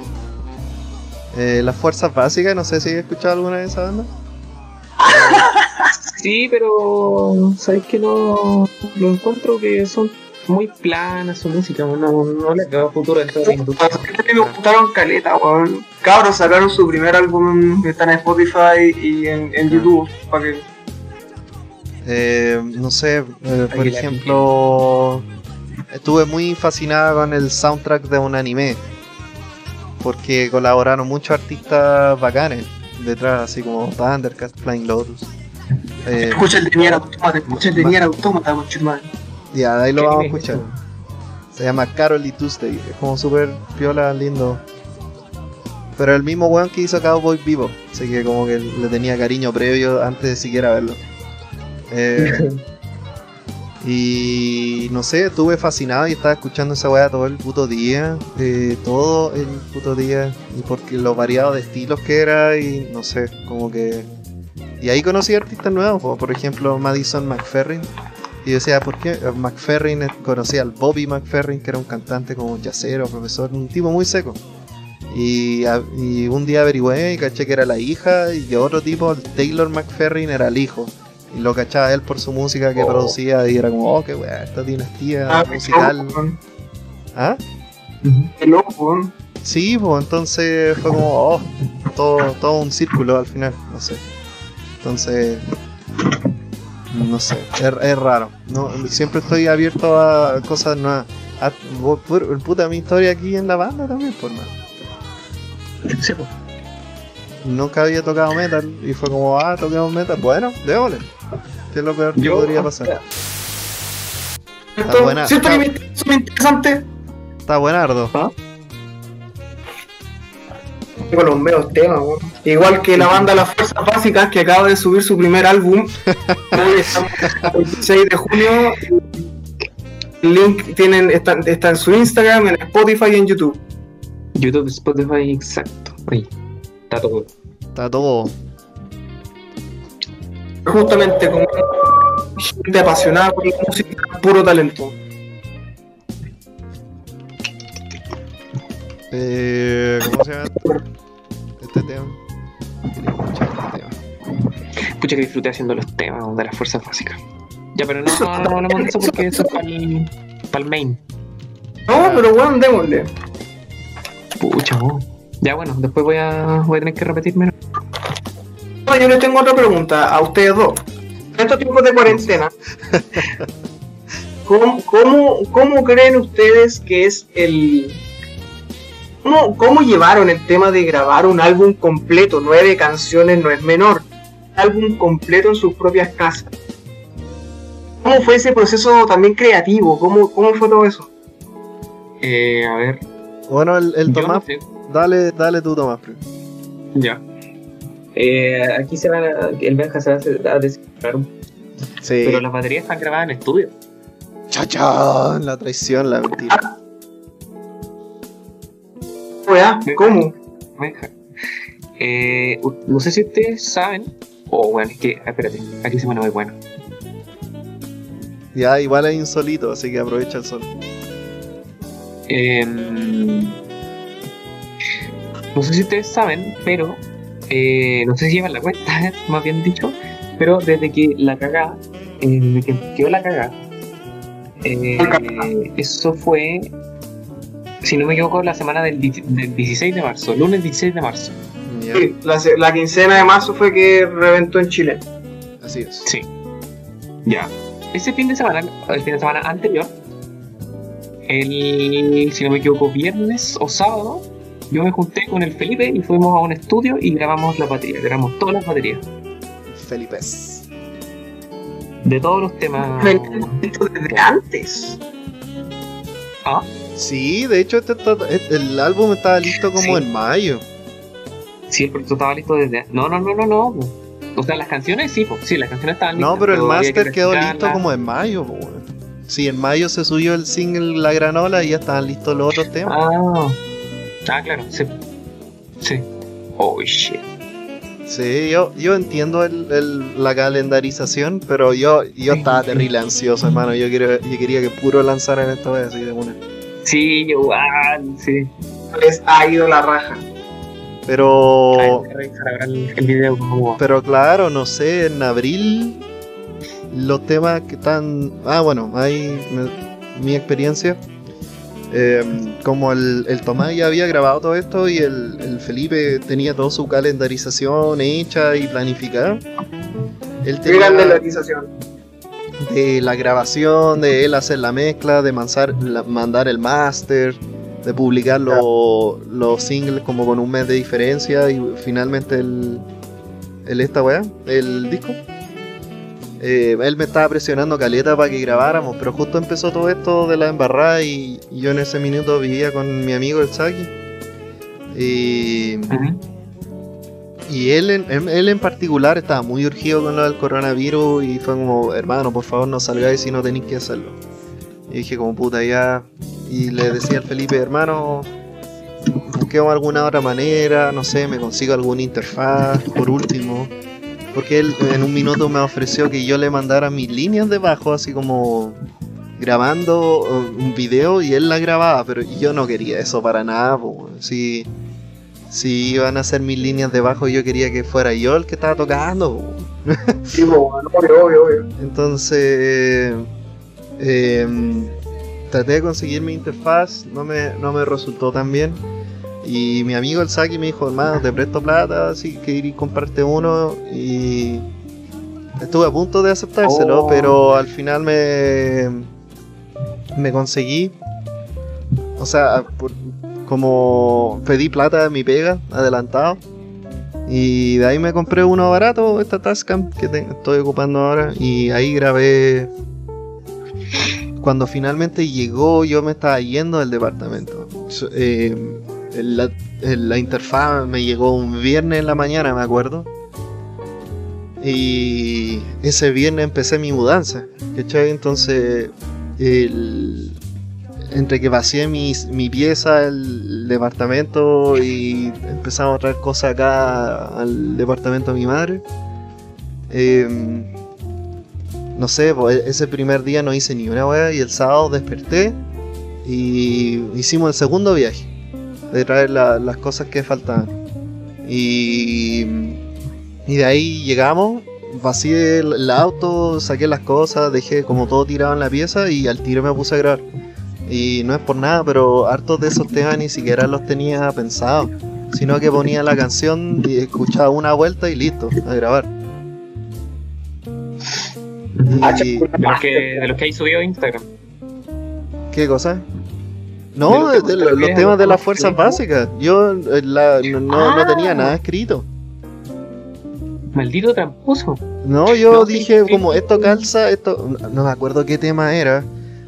Eh, las fuerzas básicas, no sé si he escuchado alguna de esa banda. sí, pero sabes que no lo encuentro que son muy planas su música, no, no le veo futuro en toda la industria. A mí me gustaron caleta, weón. Cabros sacaron su primer álbum que está en Spotify y en, en YouTube. Para que Eh, no sé, eh, por ejemplo, estuve muy fascinada con el soundtrack de un anime. Porque colaboraron muchos artistas bacanes detrás, así como Thundercats, Flying Lotus. Eh, escucha el de Nier Automata, escucha el de Nier Automata, ya, de ahí lo ¿Qué vamos a escuchar. Se llama Carol y Tuesday. Es como súper piola, lindo. Pero el mismo weón que hizo Cowboy Vivo. Así que como que le tenía cariño previo antes de siquiera verlo. Eh, y no sé, estuve fascinado y estaba escuchando esa weá todo el puto día. eh, todo el puto día. Y porque lo variado de estilos que era y no sé, como que... Y ahí conocí artistas nuevos, como por ejemplo Madison McFerrin. Y yo decía, ¿por qué? Eh, McFerrin, eh, conocí al Bobby McFerrin, que era un cantante como jazzero, profesor, un tipo muy seco. Y, y un día averigüé y caché que era la hija, y otro tipo, el Taylor McFerrin, era el hijo. Y lo cachaba él por su música que Oh. producía, y era como, oh, qué weá, esta dinastía Ah, musical. ¿Ah? Qué loco, weón. Sí, pues entonces fue como, oh, todo, todo un círculo al final, no sé. Entonces, no sé, es, es raro. No, siempre estoy abierto a cosas nuevas. A, pu- pu- puta, mi historia aquí en la banda también, por más. Sí, pues. Nunca había tocado metal y fue como, ah, toquemos metal. Bueno, déjole. ¿Qué es lo peor que Yo- podría pasar? ¿Cierto? buena, ¿Cierto está- que me- son interesantes? Está buenardo. Con los medios temas, weón. Igual que la banda Las Fuerzas Básicas, que acaba de subir su primer álbum. Hoy estamos el 26 de junio. El link tienen, está, está en su Instagram, en Spotify y en YouTube. YouTube, Spotify, exacto. Ahí. Está todo. Está todo. Justamente con gente apasionada por la música, puro talento. Eh, ¿Cómo se llama este tema? Este tema. Pucha que disfruté haciendo los temas de las fuerzas básicas. Ya, pero no, no, no hablamos de eso porque eso es para el, main. No, pero bueno, démosle. Pucha, vos. Ya, bueno, después voy a, voy a tener que repetirme. Ahora yo les tengo otra pregunta a ustedes dos. En estos tiempos de cuarentena, ¿cómo, cómo, cómo creen ustedes que es el... ¿Cómo, ¿Cómo llevaron el tema de grabar un álbum completo? Nueve canciones no es menor. Álbum completo en sus propias casas. ¿Cómo fue ese proceso también creativo? ¿Cómo, cómo fue todo eso? Eh, a ver. Bueno, el, el no Tomás, sé. Dale, dale tú Tomás. primero. Ya. Eh, aquí se van a, el Benja se va a descifrar un Sí. Pero las baterías están grabadas en estudio. Chachán, la traición, la mentira. Weá, ¿Cómo? Benja. Eh, no sé si ustedes saben. O bueno, es que. Espérate, aquí se pone muy bueno. Ya, igual es insolito, así que aprovecha el sol. Em, no sé si ustedes saben, pero eh, no sé si llevan la cuenta, más bien dicho, pero desde que la cagá, eh, desde que quedó la cagá, eh, eso fue, si no me equivoco, la semana del, del 16 de marzo, lunes 16 de marzo. Sí, la, la quincena de marzo fue que reventó en Chile. así es. Sí. Ya. Ese fin de semana, el fin de semana anterior, el, si no me equivoco, viernes o sábado, yo me junté con el Felipe y fuimos a un estudio y grabamos la batería, grabamos todas las baterías, Felipe. de todos los temas. Esto desde antes. Ah, Sí, de hecho este está- este- el álbum estaba listo como Sí. en mayo. sí, el proyecto estaba listo desde. No, no, no, no, no. O sea, las canciones sí, po. sí, las canciones estaban listas. No, pero el que máster quedó listo como en mayo. po. Sí, en mayo se subió el single La Granola y ya estaban listos los otros temas. Ah, ah claro, sí. Sí. Oh shit. Sí, yo, yo entiendo el, el- la calendarización, pero yo, yo estaba terrible ansioso, hermano. Yo, quiero, yo quería que puro lanzaran esta vez así de una. Sí, igual, sí. Les ha ido la raja. Pero, Hay que revisar ahora el, el video como. pero claro, no sé, en abril los temas que están... Ah, bueno, hay me- mi experiencia. Eh, como el, el Tomás ya había grabado todo esto y el, el Felipe tenía toda su calendarización hecha y planificada. Él tenía- calendarización. de la grabación, de él hacer la mezcla, de manzar- la- mandar el máster, de publicar lo- los singles como con un mes de diferencia y finalmente el, el esta weá, el disco. Eh, él me estaba presionando caleta para que grabáramos, pero justo empezó todo esto de la embarrada y, yo en ese minuto vivía con mi amigo el Saki. Y, él, él- él en particular estaba muy urgido con lo del coronavirus y fue como, hermano, por favor no salgáis si no tenéis que hacerlo. Y dije como puta ya. Y le decía al Felipe, hermano, busquemos alguna otra manera, no sé, me consigo alguna interfaz, por último. Porque él en un minuto me ofreció que yo le mandara mis líneas de bajo, así como grabando un video y él la grababa, pero yo no quería eso para nada. po. Si, si iban a hacer mis líneas de bajo, yo quería que fuera yo el que estaba tocando. po. Sí, weón, obvio, obvio, obvio. Entonces, eh, traté de conseguir mi interfaz, no me, no me resultó tan bien. Y mi amigo el Saki me dijo, hermano, te presto plata, así que ir y comprarte uno. Y estuve a punto de aceptárselo, Oh. pero al final me, me conseguí. O sea, por- como pedí plata de mi pega, adelantado. Y de ahí me compré uno barato, esta Tascam que te- estoy ocupando ahora. Y ahí grabé. Cuando finalmente llegó, yo me estaba yendo del departamento. Eh, la, interfaz me llegó un viernes en la mañana, me acuerdo. Y ese viernes empecé mi mudanza. Entonces, el- entre que vacié mi, pieza, el departamento y empezamos a traer cosas acá al departamento de mi madre. em, no sé, pues, ese primer día no hice ni una wea y el sábado desperté y hicimos el segundo viaje de traer la- las cosas que faltaban. Y, y de ahí llegamos, vacié el, el auto, saqué las cosas, dejé como todo tirado en la pieza y al tiro me puse a grabar. Y no es por nada, pero hartos de esos temas ni siquiera los tenía pensados. Sino que ponía la canción y escuchaba una vuelta y listo, a grabar. Ah, Y, De los que, de los que hay subido a Instagram. ¿Qué cosa? De No, los de, temas los, que los hay, temas de las temas fuerzas básicas. Yo eh, la- no, no- no Ah. tenía nada escrito. Maldito tramposo. No, yo No, dije sí, como sí. esto calza, esto... no- No me acuerdo qué tema era,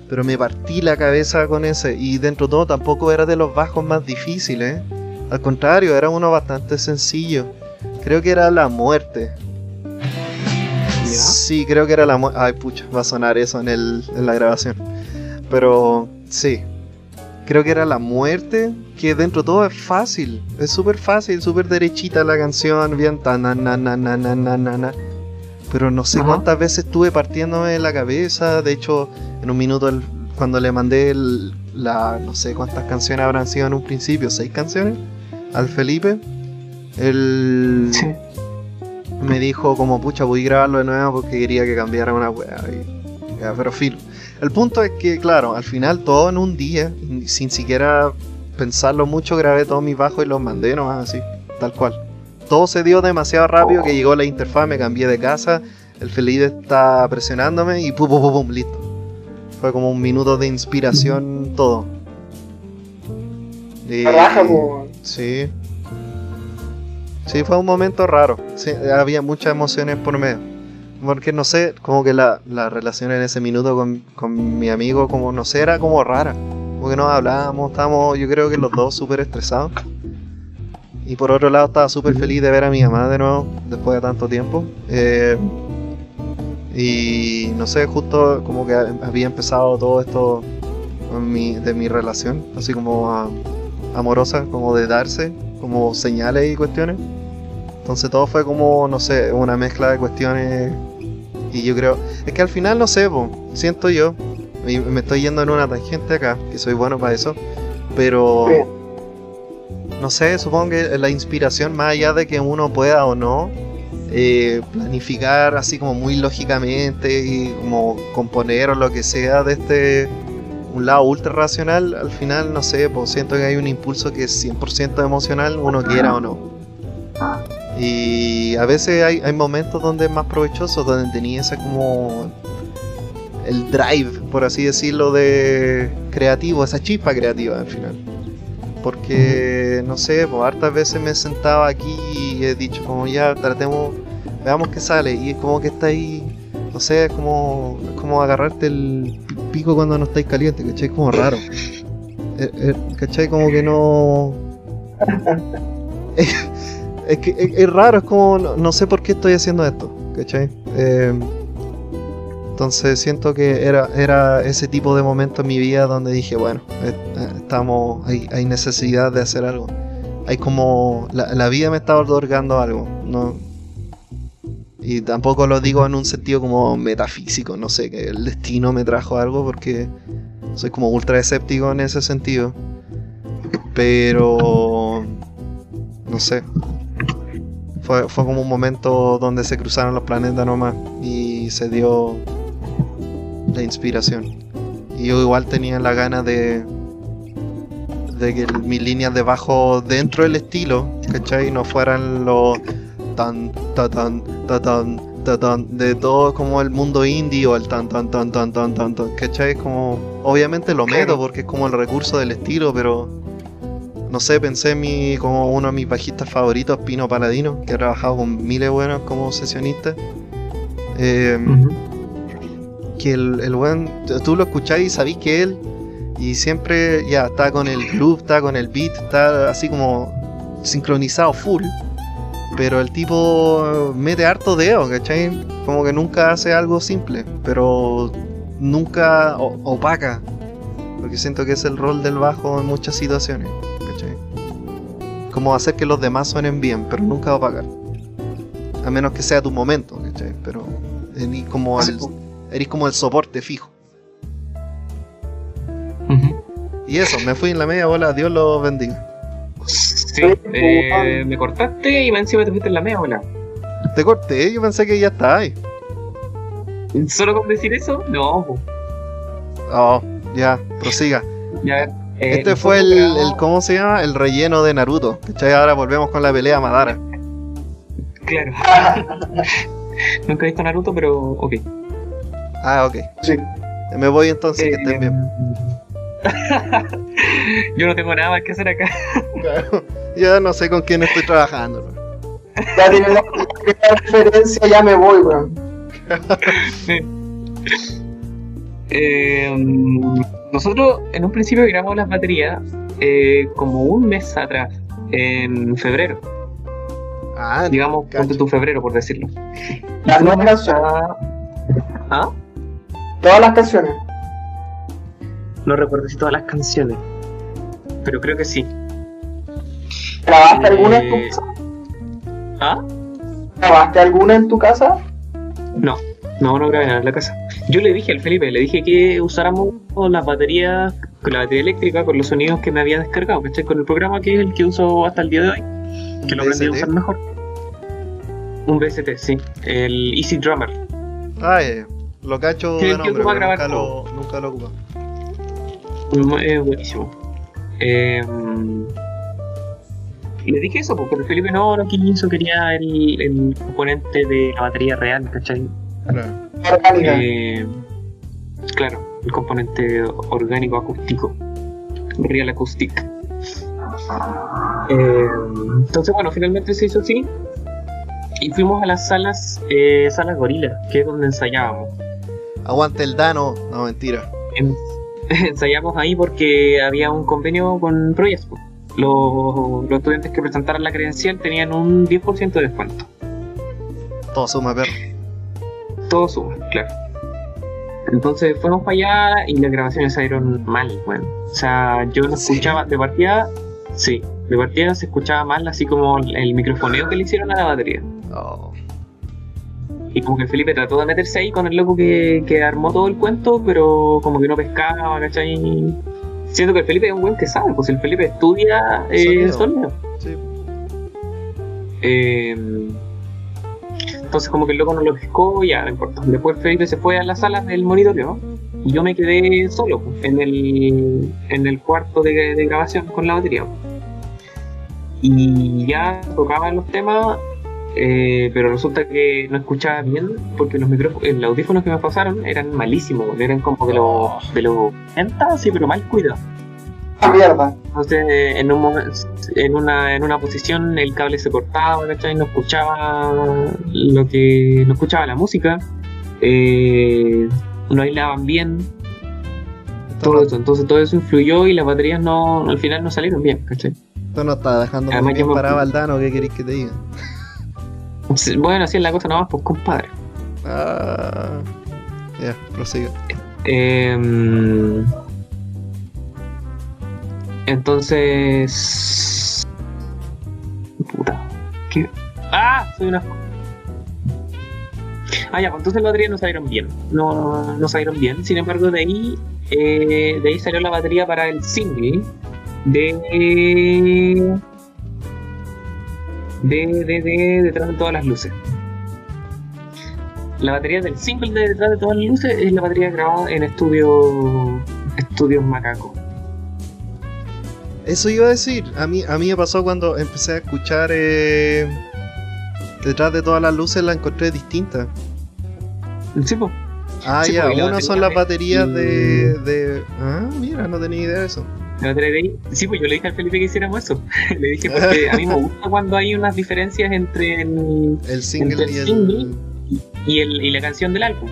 pero me partí la cabeza con ese. Y dentro de todo tampoco era de los bajos más difíciles. Al contrario, era uno bastante sencillo. Creo que era la muerte. ¿Ya? Sí, creo que era la muerte. Ay, pucha, va a sonar eso en, el, en la grabación. Pero sí, creo que era la muerte, que dentro de todo es fácil, es súper fácil, súper derechita la canción, bien tan na na na na na na na. Pero no sé Ajá. cuántas veces estuve partiéndome la cabeza, de hecho, en un minuto el, cuando le mandé el, la, no sé cuántas canciones habrán sido en un principio, seis canciones, al Felipe, él sí. me dijo como, pucha, voy a grabarlo de nuevo porque quería que cambiara una weá, pero filo. El punto es que claro, al final todo en un día, sin siquiera pensarlo mucho, grabé todos mis bajos y los mandé nomás así, tal cual. Todo se dio demasiado rápido que llegó la interfaz, me cambié de casa, el Felipe está presionándome y pum pum pum, pum, listo. Fue como un minuto de inspiración todo. Y-. Sí. Sí, fue un momento raro. Sí, había muchas emociones por medio. Porque no sé, como que la, la relación en ese minuto con, con mi amigo, como no sé, era como rara. Como que no hablábamos, estábamos, yo creo que los dos súper estresados. Y por otro lado, estaba súper feliz de ver a mi mamá de nuevo, después de tanto tiempo. Eh, y no sé, justo como que había empezado todo esto mi- de mi relación, así como a- amorosa, como de darse, como señales y cuestiones. Entonces todo fue como, no sé, una mezcla de cuestiones. Y yo creo, es que al final no sé, po, siento yo, y me estoy yendo en una tangente acá, que soy bueno para eso, pero no sé, supongo que la inspiración, más allá de que uno pueda o no, eh, planificar así como muy lógicamente y como componer o lo que sea de este un lado ultra racional, al final no sé, pues siento que hay un impulso que es 100% emocional, uno quiera o no. Y a veces hay, hay momentos donde es más provechoso, donde tenía ese como el drive, por así decirlo, de creativo, esa chispa creativa al final. Porque, no sé, pues hartas veces me he sentado aquí y he dicho como ya, tratemos, veamos qué sale. Y es como que está ahí no sé, es como, es como agarrarte el pico cuando no estáis caliente, ¿cachai? Es como raro. Eh, eh, ¿Cachai? Como que no... es, que es, es raro, es como, no, no sé por qué estoy haciendo esto, ¿cachai? Eh, entonces siento que era, era ese tipo de momento en mi vida donde dije, bueno, eh, eh, estamos, hay, hay necesidad de hacer algo. Hay como, la, la vida me está otorgando algo, ¿no? Y tampoco lo digo en un sentido como metafísico, no sé, que el destino me trajo algo porque soy como ultra escéptico en ese sentido. Pero, no sé. Fue, fue como un momento donde se cruzaron los planetas nomás y se dio la inspiración. Y yo igual tenía la gana de de que mis líneas de bajo dentro del estilo, ¿cachai? No fueran los tan, ta, tan, ta, tan, ta, tan, de todo como el mundo indie o el tan, tan, tan, tan, tan, tan, tan, ¿cachai? Como, obviamente lo meto porque es como el recurso del estilo, pero no sé, pensé en mi, como uno de mis bajistas favoritos, Pino Paladino, que ha trabajado con miles buenos como sesionista. Eh, que el, el weón, tú lo escucháis y sabís que él, y siempre ya está con el groove, está con el beat, está así como sincronizado full. Pero el tipo mete harto dedo, ¿cachai? Como que nunca hace algo simple, pero nunca opaca. Porque siento que es el rol del bajo en muchas situaciones. Como hacer que los demás suenen bien, pero nunca opacar. A menos que sea tu momento, ¿cachai? Pero eres como el, eres como el soporte fijo. Y eso, me fui en la media bola, Dios los bendiga. Sí, eh, me cortaste y encima te fuiste en la media bola. Te corté, yo pensé que ya está ahí. ¿Solo con decir eso? No. Oh, ya, prosiga. ya. Eh, Este fue el, ¿cómo se llama? El relleno de Naruto. ¿Cachai? Ahora volvemos con la pelea Madara. Claro. Nunca he visto Naruto, pero ok. Ah, ok. Sí. Me voy entonces, que estén bien. Yo no tengo nada más que hacer acá. Ya no sé con quién estoy trabajando. bro. Ya tiene la primera referencia, ya me voy, weón. Eh, nosotros en un principio grabamos las baterías eh, como un mes atrás, en febrero, Ah, digamos, ponte tu febrero por decirlo. Las nuevas canciones. ¿Ah? Todas las canciones. No recuerdo si todas las canciones, pero creo que sí. ¿Grabaste alguna en tu Eh, casa? ¿Ah? ¿Grabaste alguna en tu casa? No, no, no grabé nada en la casa. Yo le dije al Felipe, le dije que usáramos las baterías, con la batería eléctrica, con los sonidos que me había descargado, ¿cachai? Con el programa que es el que uso hasta el día de hoy, que lo aprendí a usar mejor. Un BST, sí, el Easy Drummer. Ah, ya. Lo cacho de nombre, pero grabar nunca lo, nunca lo ocupa. Mm, Es buenísimo. Eh, le dije eso, porque el Felipe no, no quiso, quería el, el componente de la batería real, ¿cachai? Claro. Orgánica. Eh, claro, el componente orgánico acústico. Real Acoustic. Eh, entonces, bueno, finalmente se hizo así. Y fuimos a las salas, eh, salas gorila, que es donde ensayábamos. Aguante el Dano. No, mentira. En- ensayamos ahí porque había un convenio con Project. po. Los, los estudiantes que presentaran la credencial tenían un 10% de descuento. Todo suma, perro. Todo suma, claro. Entonces fuimos para allá y las grabaciones salieron mal, bueno. O sea, yo no ¿Sí? escuchaba de partida, sí, de partida se escuchaba mal, así como el microfoneo que le hicieron a la batería. Oh. Y como que Felipe trató de meterse ahí con el loco que, que armó todo el cuento, pero como que no pescaba, ¿cachai? Siento que el Felipe es un buen que sabe, pues el Felipe estudia eh, Sonido. sonido. Sí. Eh, entonces como que el loco no lo pescó, ya no importa. Después Felipe se fue a la sala del monitoreo y yo me quedé solo en el, en el cuarto de, de grabación con la batería. Y ya tocaban los temas, eh, pero resulta que no escuchaba bien porque los micrófonos, los audífonos que me pasaron eran malísimos, eran como de los de los 80, así, pero mal cuidados. Mierda. Entonces, en, un en, una, en una posición el cable se cortaba, ¿cachai? No escuchaba lo que. No escuchaba la música. eh, no aislaban bien, todo eso. Entonces todo eso influyó y las baterías no, al final no salieron bien, ¿cachai? Esto no está dejando muy Además, bien yo me- parado al Dano, ¿qué queréis que te diga? Bueno, así es la cosa nomás, pues compadre. Ah, ya, prosigue. Em, entonces. Puta. ¿Qué? ¡Ah! Soy una. Ah, ya, pues entonces las baterías no salieron bien. No, no salieron bien. Sin embargo, de ahí. eh, de ahí salió la batería para el single de. De, de, de detrás de todas las luces. La batería del single de detrás de todas las luces es la batería grabada en estudio estudios Macaco. Eso iba a decir. A mí, a mí me pasó cuando empecé a escuchar eh, detrás de todas las luces la encontré distinta. Sí, po. Ah, Sí, ya, porque la unas son las baterías y- de, de. Ah, mira, no tenía idea de eso. Ahí. Sí, pues yo le dije al Felipe que hiciéramos eso. le dije porque a mí me gusta cuando hay unas diferencias entre el El single Entre y el el. single. y, el, y la canción del álbum.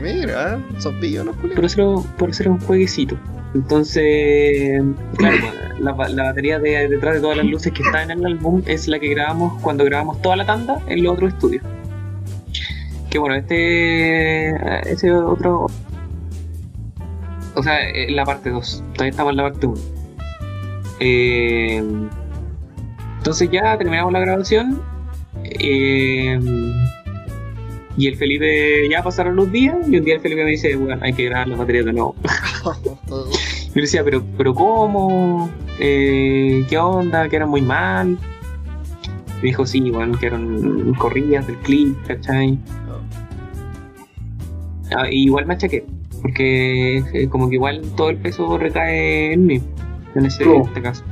Mira, son pillos, ¿no, Julio? Por eso, por eso era un jueguecito. Entonces, claro, la, la batería de detrás de todas las luces que está en el álbum es la que grabamos cuando grabamos toda la tanda en los otros estudios. Que bueno, este. Ese otro. O sea, eh, la parte 2. Todavía estamos en la parte 1. entonces ya terminamos la grabación. eh, y el Felipe, ya pasaron los días, y un día el Felipe me dice, bueno, hay que grabar las baterías de nuevo. Yo le decía, pero, pero ¿cómo? Eh, ¿Qué onda? Que eran muy mal. Me dijo, sí, bueno, que eran corridas del clip, ¿cachai? Ah, y igual me achaqué, porque eh, como que igual todo el peso recae en mí, en, ese, en este caso.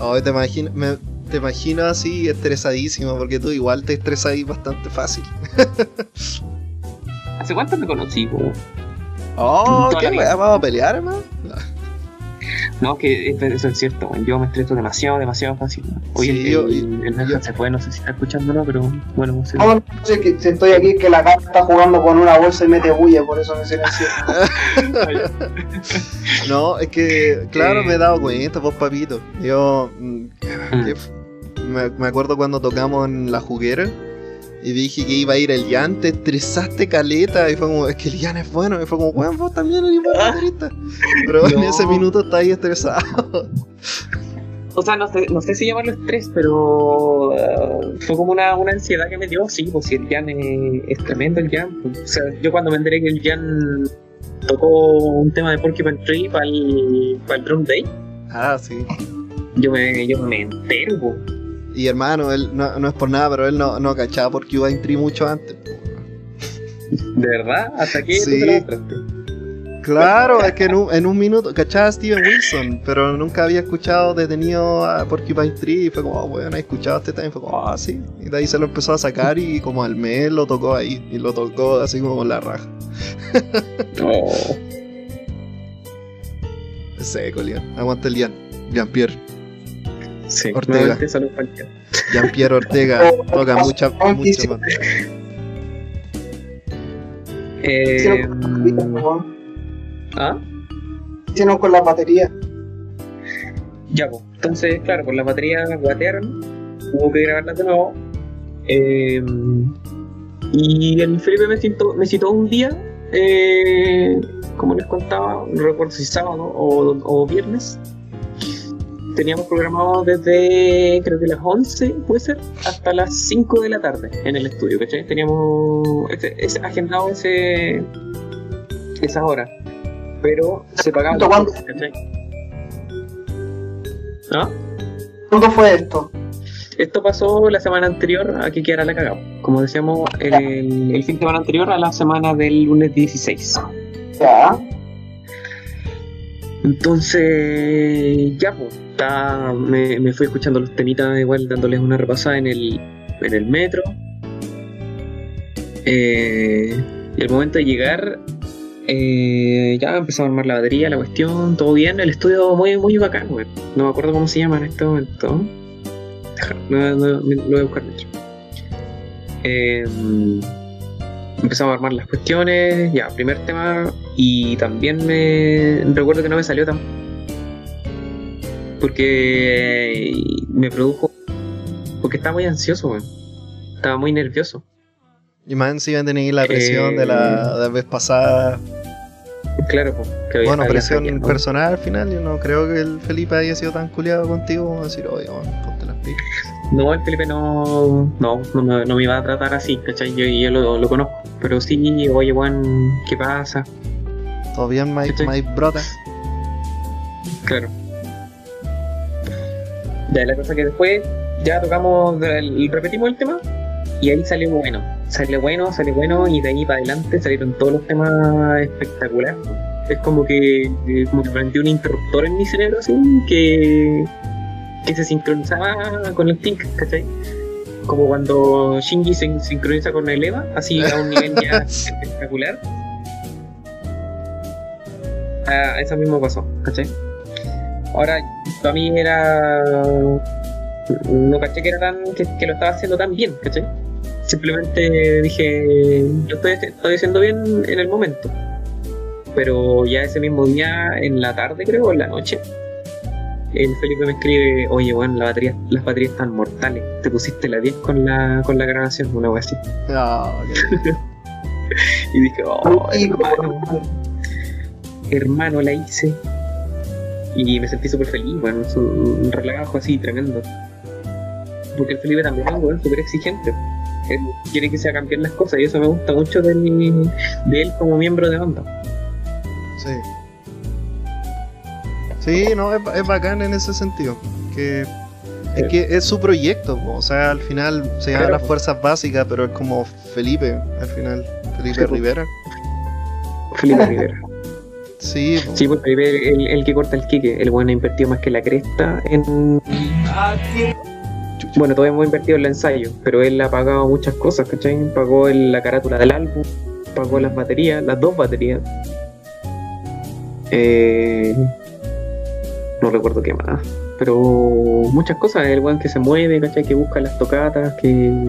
Oh, te imagino, me- te imagino así estresadísimo, porque tú igual te estresas ahí bastante fácil. ¿Hace cuánto me conocí? po? Oh, Toda ¿qué? ¿Vamos a pelear, hermano? No, que es- eso es cierto, yo me estreso demasiado, demasiado fácil. Oye, Sí, el, yo- el, el Nathan se fue, no sé si está escuchando o no, pero bueno, no sé. No, no sé que si estoy aquí que la cara está jugando con una bolsa y mete bulla, por eso me silencio. No, es que, claro, me he dado cuenta, vos, papito. Yo, mm, Mm. que f- me, me acuerdo cuando tocamos en la juguera y dije que iba a ir el Jan, te estresaste caleta. Y fue como, es que el Jan es bueno. Y fue como, bueno, vos también eres buen baterista. Pero en No. ese minuto está ahí estresado. O sea, no sé, no sé si llamarlo estrés, pero eh, fue como una, una ansiedad que me dio. Sí, pues si el Jan es, es tremendo, el Jan. pues. O sea, yo cuando me enteré que el Jan tocó un tema de Porcupine Tree para el, para el Drum Day, Ah, sí. yo me, yo me entero. pues. Y hermano, él no, no es por nada, pero él no, no cachaba por Cuba Tree mucho antes. ¿De verdad? ¿Hasta tú Sí. te lo mostraste? Claro, es que en un, en un minuto cachaba a Steven Wilson, pero nunca había escuchado detenido a Porcupine Tree y fue como, oh, bueno, he escuchado este también, fue como, ah, sí. Y de ahí se lo empezó a sacar y como al mes lo tocó ahí, y lo tocó así como con la raja. No. Seco, Lian. Aguanta el Lian. Jean-Pierre. Sí, Ortega. Jean-Pierre Ortega toca mucha, mucha más. Eh, ¿Ah? Hicieron con la batería. Ya, pues. Entonces, claro, con la batería guatearon, hubo que grabarlas de nuevo. Eh, y el Felipe me citó, me citó un día, eh, como les contaba, no recuerdo si sábado o, o viernes. Teníamos programado desde, creo que las 11, puede ser, hasta las 5 de la tarde en el estudio, ¿cachai? Teníamos ese, ese- agendado ese, esas horas. Pero se pagaba. ¿Cuánto? ¿cachai? ¿Ah? ¿Cuándo fue esto? Esto pasó la semana anterior a que quedara la cagada. Como decíamos, el, el fin de semana anterior a la semana del lunes 16. Ya. Entonces, ya, pues, me, me fui escuchando los temitas, igual dándoles una repasada en el, en el metro. Eh, y al momento de llegar, eh, ya empezamos a armar la batería, la cuestión, todo bien. El estudio muy, muy bacán. No me acuerdo cómo se llama en este momento. Deja, no, lo voy a buscar de hecho. Eh, empezamos a armar las cuestiones, ya, primer tema, y también me recuerdo que no me salió tan... Porque me produjo... Porque estaba muy ansioso, weón. Estaba muy nervioso. Y más encima tenéis la presión Eh, de, la, de la vez pasada. Claro, pues. que Bueno, presión personal al final. Yo no creo que el Felipe haya sido tan culiado contigo como decir, oye, ponte las pilas. No, el Felipe no, no, no, me, no me iba a tratar así, ¿cachai? Yo, yo lo, lo conozco. Pero sí, oye, Juan, ¿qué pasa? Todo bien, my brother. Claro. Ya, la cosa que después ya tocamos, el- repetimos el tema y ahí salió bueno. Salió bueno, salió bueno y de ahí para adelante salieron todos los temas espectaculares. Es como que, eh, como que prendí un interruptor en mi cerebro así que, que se sincronizaba con el Think, ¿cachai? Como cuando Shinji se sincroniza con el Eva, así a un nivel ya espectacular. A eso mismo pasó, ¿cachai? Ahora, para mí era. No caché que era tan. que, que lo estaba haciendo tan bien, ¿cachai? Simplemente dije. Lo estoy, estoy haciendo bien en el momento. Pero ya ese mismo día, en la tarde, creo, o en la noche, el Felipe me escribe: Oye, bueno, la batería, las baterías están mortales. Te pusiste la 10 con la, con la grabación, una wea así. Ah. Y dije: Oh, hermano, hermano, la hice. Y me sentí súper feliz, bueno, es un un relajo así tremendo. Porque el Felipe también es weón súper exigente. Él quiere que se hagan bien las cosas y eso me gusta mucho de, de él como miembro de banda. Sí. Sí, no, es, es bacán en ese sentido. Que es que es su proyecto, po. o sea, al final se llaman Claro. las fuerzas básicas, pero es como Felipe, al final, Felipe Sí. Rivera. Felipe Rivera. Sí, po. Sí, pues el, el que corta el quique. El bueno ha invertido más que la cresta en. Bueno, todos hemos invertido en el ensayo, pero él ha pagado muchas cosas, ¿cachai? Pagó el- la carátula del álbum, pagó las baterías, las dos baterías. Eh, no recuerdo qué más. Pero muchas cosas, el weón que se mueve, ¿cachai? Que busca las tocatas, que.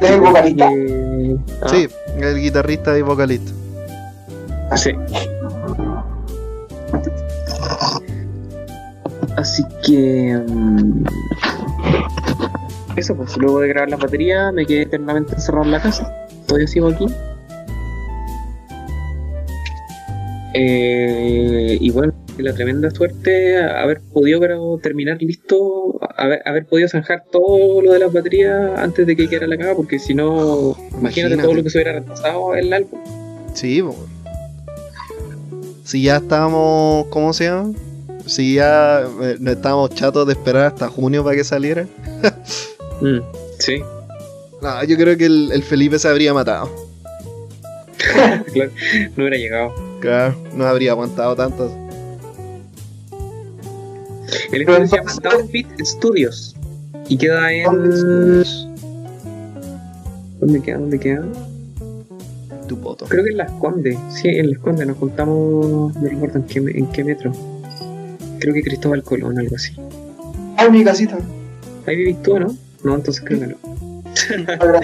¿Es el vocalista? que- ah, Sí, el guitarrista y vocalista. Sí. Así que. mm, Eso, pues luego de grabar la batería me quedé eternamente encerrado en la casa. Todavía sigo aquí. Eh, y bueno, la tremenda suerte haber podido terminar listo, haber, haber podido zanjar todo lo de las baterías antes de que quedara la caga, porque si no, imagínate, Imagínate. todo lo que se hubiera retrasado el álbum. Sí, po. Si ya estábamos, ¿cómo se llama? Si ya eh, no estábamos chatos de esperar hasta junio para que saliera. Mm, sí. No, yo creo que el, el Felipe se habría matado. claro, no hubiera llegado. Claro, no habría aguantado tanto. El estudio se llama Downbeat Studios y queda en. ¿Dónde queda? ¿Dónde queda? Tu. Creo que en Las Condes. Sí, en Las Condes. Nos juntamos. No recuerdo en qué, me- en qué metro. Creo que Cristóbal Colón, algo así. Ah, mi casita. Ahí vivís tú, ¿no? No, entonces creo que no.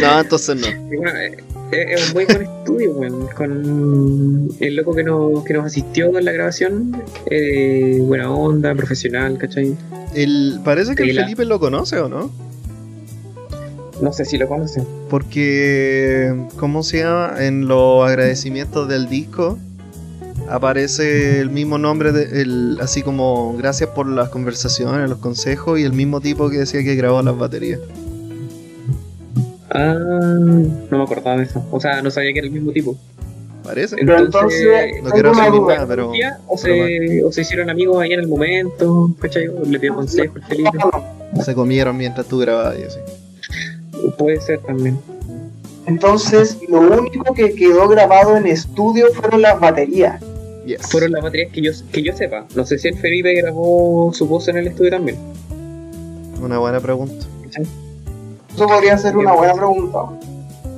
No, entonces no. Bueno, eh, eh, es un muy buen estudio, weón. Con el loco que nos, que nos asistió en la grabación. Eh, buena onda, profesional, ¿cachai? El, parece que el. Felipe lo conoce o no. No sé si lo conocen. Porque, ¿cómo se llama? En los agradecimientos del disco aparece el mismo nombre, de, el, así como gracias por las conversaciones, los consejos y el mismo tipo que decía que grabó las baterías. Ah, no me acordaba de eso. O sea, no sabía que era el mismo tipo. Parece. Pero entonces, No quiero duda. nada, pero. O, pero se, o se hicieron amigos ahí en el momento, ¿cachai? Le pidió consejo al Felipe. Se comieron mientras tú grababas y así. Puede ser también. Entonces, lo único que quedó grabado en estudio fueron las baterías. Yes. Fueron las baterías que yo, que yo sepa. No sé si el Felipe grabó su voz en el estudio también. Una buena pregunta. Eso podría ser una buena pregunta.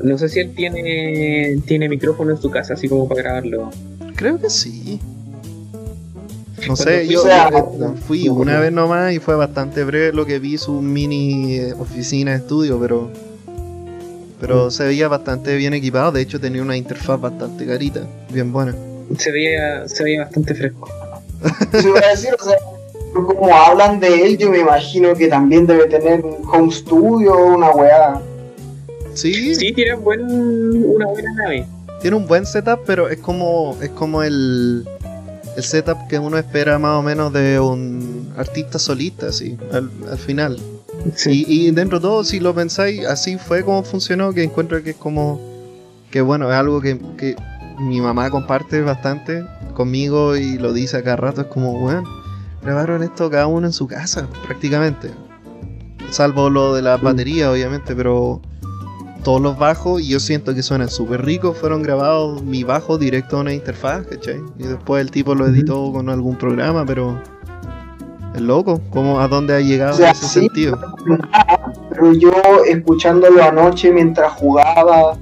No sé si él tiene, tiene micrófono en su casa, así como para grabarlo. Creo que sí. No Cuando sé, yo fui una vez nomás y fue bastante breve lo que vi su mini eh, oficina estudio, pero Pero se veía bastante bien equipado, de hecho tenía una interfaz bastante carita, bien buena. Se veía, se veía bastante fresco. Iba a decir, o sea, como hablan de él, yo me imagino que también debe tener un home studio o una weá. Sí, Sí, tiene buen, una buena nave. tiene un buen setup, pero es como es como el, el setup que uno espera más o menos de un artista solista, así, al, al final. Sí. Y, y dentro de todo, si lo pensáis, así fue como funcionó, que encuentro que es como, que bueno, es algo que, que mi mamá comparte bastante conmigo y lo dice a cada rato, es como, bueno, grabaron esto cada uno en su casa, prácticamente. Salvo lo de la batería, obviamente, pero todos los bajos, y yo siento que suenan súper ricos, fueron grabados mi bajo directo a una interfaz, ¿cachai? Y después el tipo lo editó con algún programa, pero... Es loco, ¿cómo, ¿a dónde ha llegado O sea, ese sí. sentido? Pero yo escuchándolo anoche mientras jugaba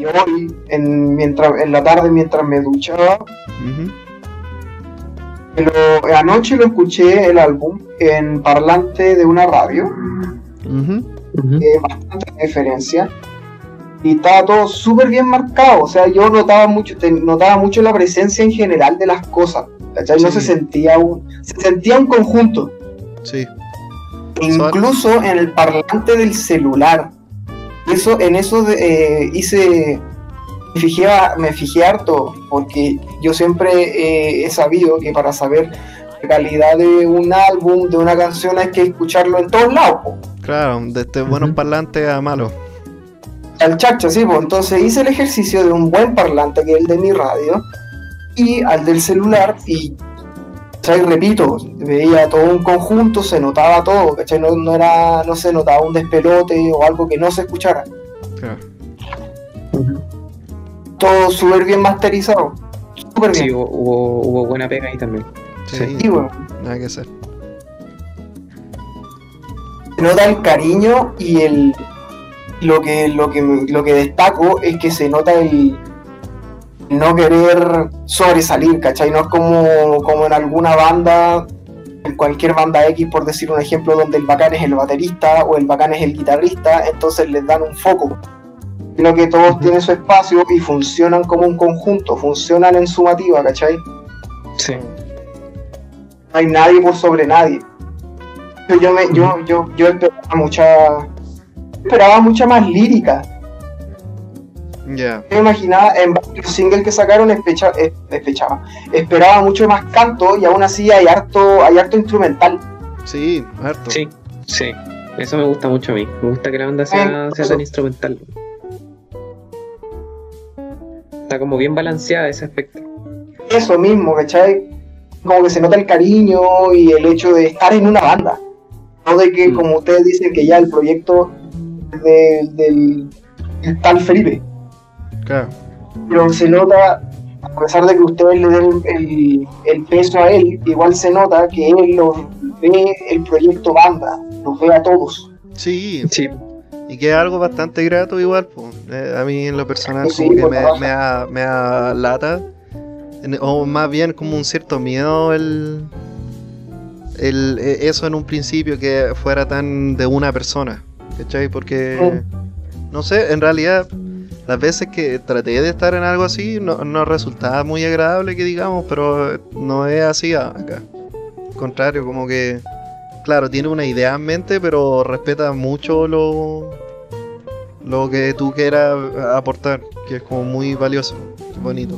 y hoy en, mientras, en la tarde mientras me duchaba, Ujú. Pero anoche lo escuché el álbum en parlante de una radio, eh, bastante diferencia, y estaba todo súper bien marcado. O sea, yo notaba mucho, te- notaba mucho la presencia en general de las cosas. ¿cachai? No se sentía un, se sentía un conjunto. Sí. Incluso en el parlante del celular. Eso, en eso de- eh, hice. Me fijé, a- me fijé harto, porque yo siempre eh, he sabido que para saber la calidad de un álbum, de una canción, hay que escucharlo en todos lados. po. Claro, de este buenos Ujú. parlantes a malos. Al chacha, sí, pues entonces hice el ejercicio de un buen parlante, que es el de mi radio, y al del celular, y ¿cachai? repito, veía todo un conjunto, se notaba todo, ¿cachai? No, no era, no se notaba un despelote o algo que no se escuchara. Claro. Todo súper bien masterizado. Súper Sí, bien. hubo, hubo, hubo buena pega ahí también. Sí, Sí, bueno. nada que hacer. Se nota el cariño y el lo que lo que lo que destaco es que se nota el no querer sobresalir, ¿cachai? No es como, como en alguna banda, en cualquier banda X, por decir un ejemplo, donde el bacán es el baterista o el bacán es el guitarrista, entonces les dan un foco. Sino que todos tienen su espacio y funcionan como un conjunto, funcionan en sumativa, ¿cachai? Sí. no hay nadie por sobre nadie. Yo, me, yo, yo, yo esperaba mucha esperaba mucha más lírica. Ya. Yo me imaginaba en varios singles que sacaron especha- es- espechaba, esperaba mucho más canto y aún así hay harto, hay harto instrumental. Sí, harto. Sí, sí. Eso me gusta mucho a mí. Me gusta que la banda sea, Eh, sea tan instrumental. Está como bien balanceada ese aspecto. Eso mismo, ¿cachai? Como que se nota el cariño y el hecho de estar en una banda. No de que, Mm. como ustedes dicen, que ya el proyecto del, del, del tal Felipe. Claro. pero se nota, a pesar de que ustedes le den el, el peso a él, igual se nota que él lo ve el proyecto banda, los ve a todos. Sí, Sí, y que es algo bastante grato igual. po. Eh, a mí en lo personal Sí, como que me, me da, me da lata. O más bien como un cierto miedo el, el eh, eso en un principio que fuera tan de una persona. ¿Cachai? Porque no sé, en realidad las veces que traté de estar en algo así no, no resultaba muy agradable que digamos, pero no es así acá. Al contrario, como que, claro, tiene una idea en mente, pero respeta mucho lo, lo que tú quieras aportar, que es como muy valioso, bonito.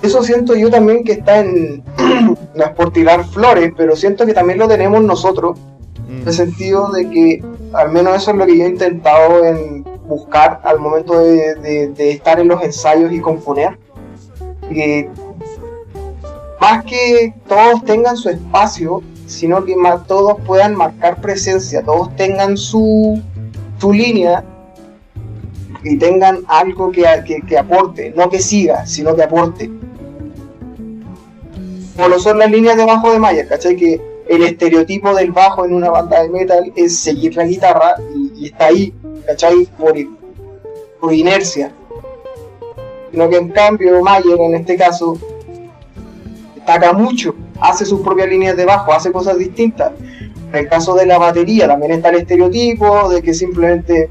Eso siento yo también que está en, no es por tirar flores, pero siento que también lo tenemos nosotros, Mm, en el sentido de que al menos eso es lo que yo he intentado en buscar al momento de, estar en los ensayos y componer. Que más que todos tengan su espacio, sino que todos puedan marcar presencia, todos tengan su, línea y tengan algo que, aporte, no que siga, sino que aporte. Como lo son las líneas de bajo de Maya, ¿cachai? Que el estereotipo del bajo en una banda de metal es seguir la guitarra y, está ahí, ¿cachai? Por, por inercia. Sino que en cambio Mayer en este caso destaca mucho, hace sus propias líneas de bajo, hace cosas distintas. En el caso de la batería también está el estereotipo de que simplemente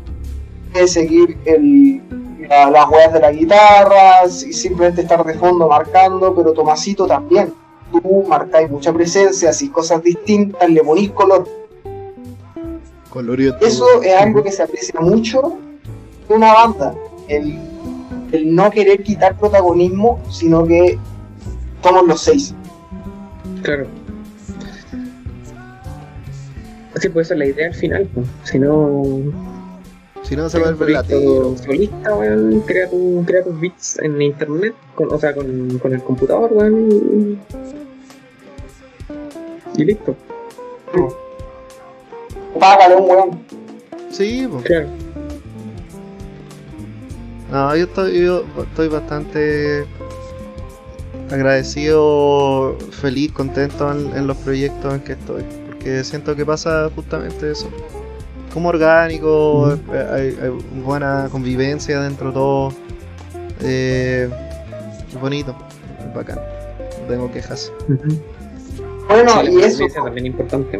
es seguir el, la- las huellas de la guitarra y simplemente estar de fondo marcando, pero Tomasito también. Tú marcáis mucha presencia, así cosas distintas, le ponís color. Colorido. Eso es algo que se aprecia mucho de una banda. El, el no querer quitar protagonismo, sino que somos los seis. Claro. Así puede ser la idea al final, pues. Si no. Si no se va verlatero. proyecto solista, weón. Crea, tu, crea tus beats en internet, con, o sea, con, con el computador, weón. Y listo. Págale un weón. Sí, pues. Claro. No, yo estoy, yo estoy bastante agradecido, feliz, contento en, en los proyectos en que estoy. Porque siento que pasa justamente eso. Como orgánico, eh, hay, hay buena convivencia dentro de todo. Eh, es bonito, es bacán. No tengo quejas. Bueno, Sí, y eso, también importante.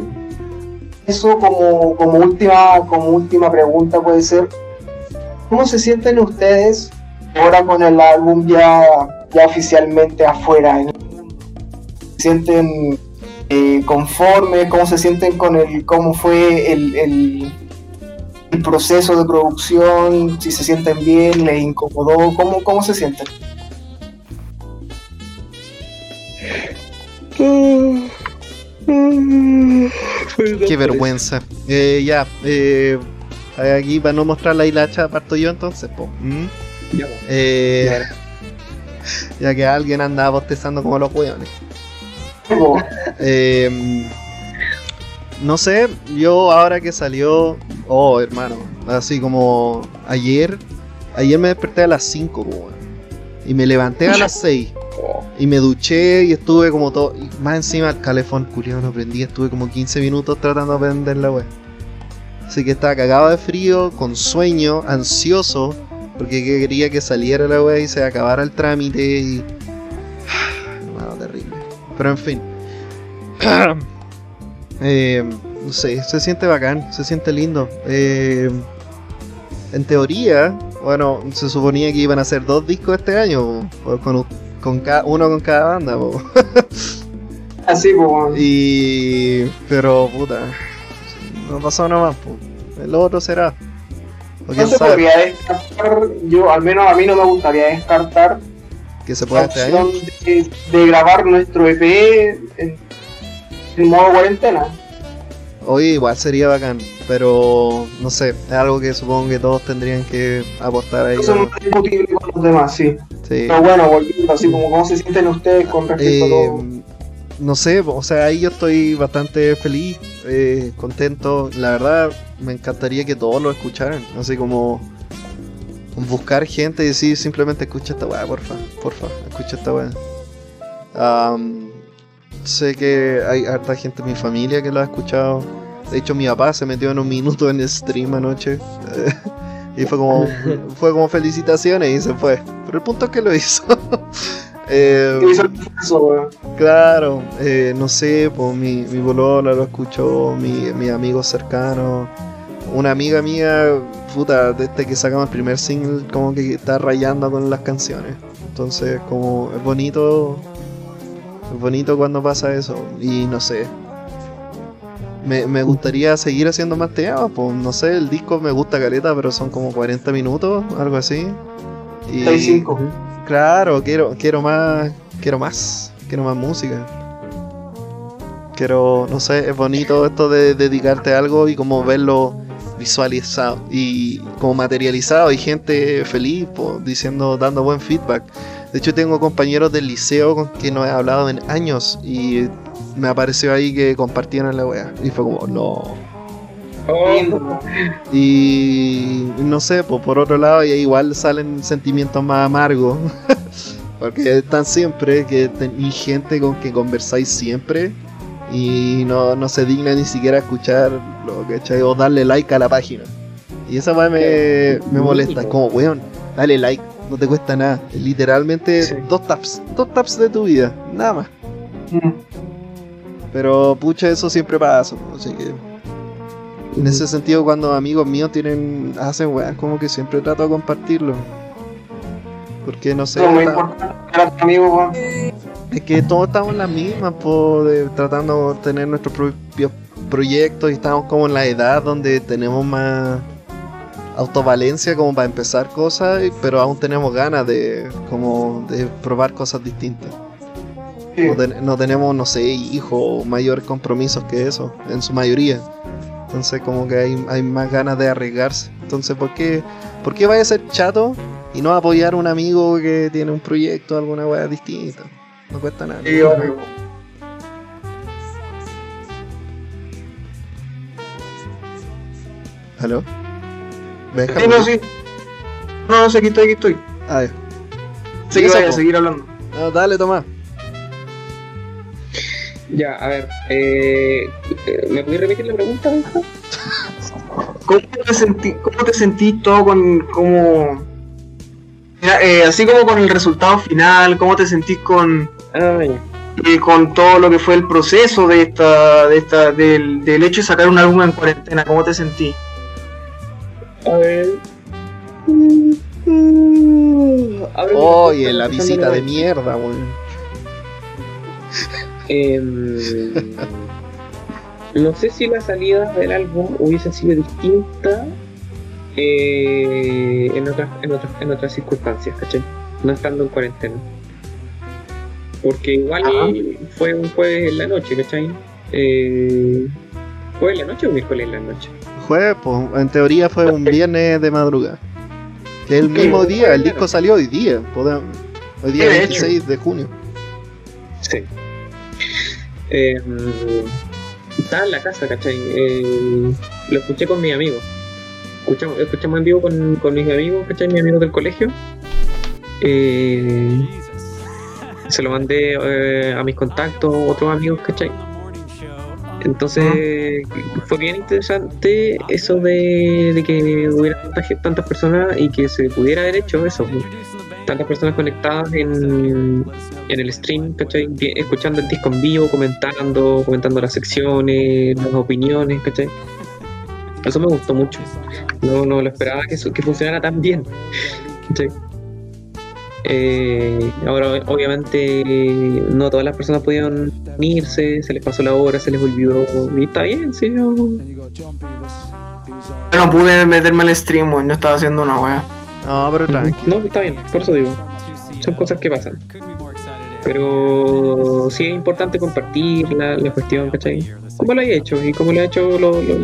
eso como, como última, como última pregunta puede ser, ¿cómo se sienten ustedes ahora con el álbum ya, ya oficialmente afuera? en el mundo? ¿Se sienten eh, conformes? ¿Cómo se sienten con el cómo fue el, el, el proceso de producción? Si se sienten bien, les incomodó, ¿cómo, cómo se sienten? Qué vergüenza. Eh, ya, eh, aquí para no mostrar la hilacha parto yo entonces. po. ¿Mm? Ya. Eh, ya que alguien anda bostezando como los hueones. Eh, no sé, yo ahora que salió, oh hermano, así como ayer, ayer me desperté a las 5 weón, y me levanté a las 6 Oh, y me duché y estuve como todo, y más encima el calefón culiado no prendí, estuve como 15 minutos tratando de prender la web. Así que estaba cagado de frío, con sueño, ansioso, porque quería que saliera la web y se acabara el trámite y... Hermano, terrible. Pero en fin. Eh, no sé, se siente bacán, se siente lindo. Eh, en teoría, bueno, se suponía que iban a hacer dos discos este año, po, con, con ca- uno con cada banda. po. así, como, Y. Pero, puta. No pasó nomás, po. El otro será. No se sabe podría descartar, yo al menos a mí no me gustaría descartar que se la pueda este año. opción de, de grabar nuestro EP en, en modo cuarentena. Hoy igual sería bacán, pero no sé, es algo que supongo que todos tendrían que aportar ahí. Eso es más discutible con los demás, sí. Sí. Pero bueno, volviendo así como cómo se sienten ustedes con respecto a Eh, todo. no sé, o sea, ahí yo estoy bastante feliz, eh, contento. La verdad, me encantaría que todos lo escucharan. Así como buscar gente y decir simplemente escucha esta weá, porfa, porfa, escucha esta weá. Sé que hay harta gente en mi familia que lo ha escuchado. De hecho, mi papá se metió en un minuto en el stream anoche. y fue como, fue como felicitaciones y se fue. Pero el punto es que lo hizo. Eh, ¿Qué hizo el weón? Claro, eh, no sé, pues mi, mi bolola lo escuchó, mi, mis amigos cercanos, una amiga mía, puta, desde que sacamos el primer single, como que está rayando con las canciones. Entonces, como es bonito, es bonito cuando pasa eso, y no sé. Me, me gustaría seguir haciendo más temas, pues no sé, el disco me gusta caleta, pero son como 40 minutos, algo así. Y, 35. Claro, quiero, quiero más, quiero más, quiero más música. Quiero, no sé, es bonito esto de dedicarte a algo y como verlo visualizado y como materializado y gente feliz po, diciendo, dando buen feedback. De hecho tengo compañeros del liceo con que no he hablado en años y me apareció ahí que compartían la wea y fue como, no. Weón. Y no sé, pues por otro lado, y igual salen sentimientos más amargos. Porque están siempre, que tenéis gente con que conversáis siempre y no, no se digna ni siquiera escuchar lo que o darle like a la página. Y esa weá me, me molesta. Es como, weón, dale like, no te cuesta nada. Literalmente Sí. dos taps, dos taps de tu vida, nada más. Mm. Pero pucha, eso siempre pasa, así que. En ese sentido, cuando amigos míos tienen hacen weas, como que siempre trato de compartirlo. Porque no sé. Muy importante amigo. Es que todos estamos en las mismas, po, de, tratando de tener nuestros propios proyectos y estamos como en la edad donde tenemos más autovalencia como para empezar cosas, pero aún tenemos ganas de como de probar cosas distintas. Sí. No, ten- no tenemos, no sé, hijos o mayores compromisos que eso, en su mayoría. Entonces como que hay, hay más ganas de arriesgarse. Entonces, ¿por qué, ¿por qué vaya a ser chato y no apoyar a un amigo que tiene un proyecto, alguna weá distinta? No cuesta nada. Sí. ¿Aló? ¿Me dejas Sí, no, sí. No, no sé, aquí estoy, aquí estoy. Ah, ya. Sé que vaya a seguir hablando. No, dale, Tomás. Ya, a ver, eh, eh, ¿me puedes repetir la pregunta? ¿Cómo te sentí, cómo te sentís todo con como Mira, eh, así como con el resultado final, cómo te sentís con eh, con todo lo que fue el proceso de esta de esta del, del hecho de sacar un álbum en cuarentena, cómo te sentís? A ver. Oye, la visita de mierda, weón. Em, no sé si la salida del álbum hubiese sido distinta eh, en, otras, en, otras, en otras circunstancias, ¿cachai? No estando en cuarentena. Porque igual fue un jueves en la noche, ¿cachai? Eh, ¿Jueves en la noche o miércoles en la noche? Jueves, pues, en teoría fue un viernes de madrugada. Que el mismo día, el disco salió hoy día. podemos- Hoy día Sí, de 26 de junio. Sí. Eh, estaba en la casa, ¿cachai? Eh, lo escuché con mis amigos. Escuchamos, escuchamos en vivo con, con mis amigos, ¿cachai? Mis amigos del colegio. Eh, se lo mandé eh, a mis contactos, otros amigos, ¿cachai? Entonces fue bien interesante eso de, de que hubiera tanta ge- tantas personas y que se pudiera haber hecho eso. Tantas personas conectadas en, en el stream, ¿cachai? Escuchando el disco en vivo, comentando, comentando las secciones, las opiniones, ¿cachai? Eso me gustó mucho. No, no lo esperaba que, eso- que funcionara tan bien. ¿cachai? Eh, ahora, obviamente, no todas las personas pudieron unirse, se les pasó la hora, se les olvidó. Y está bien, sí, yo- Yo no pude meterme al stream, weón, no estaba haciendo una weá. No, pero tranqui. No, está bien, por eso digo. Son cosas que pasan. Pero sí es importante compartir la, la cuestión, ¿cachai? Como lo he hecho y como lo he hecho lo, lo-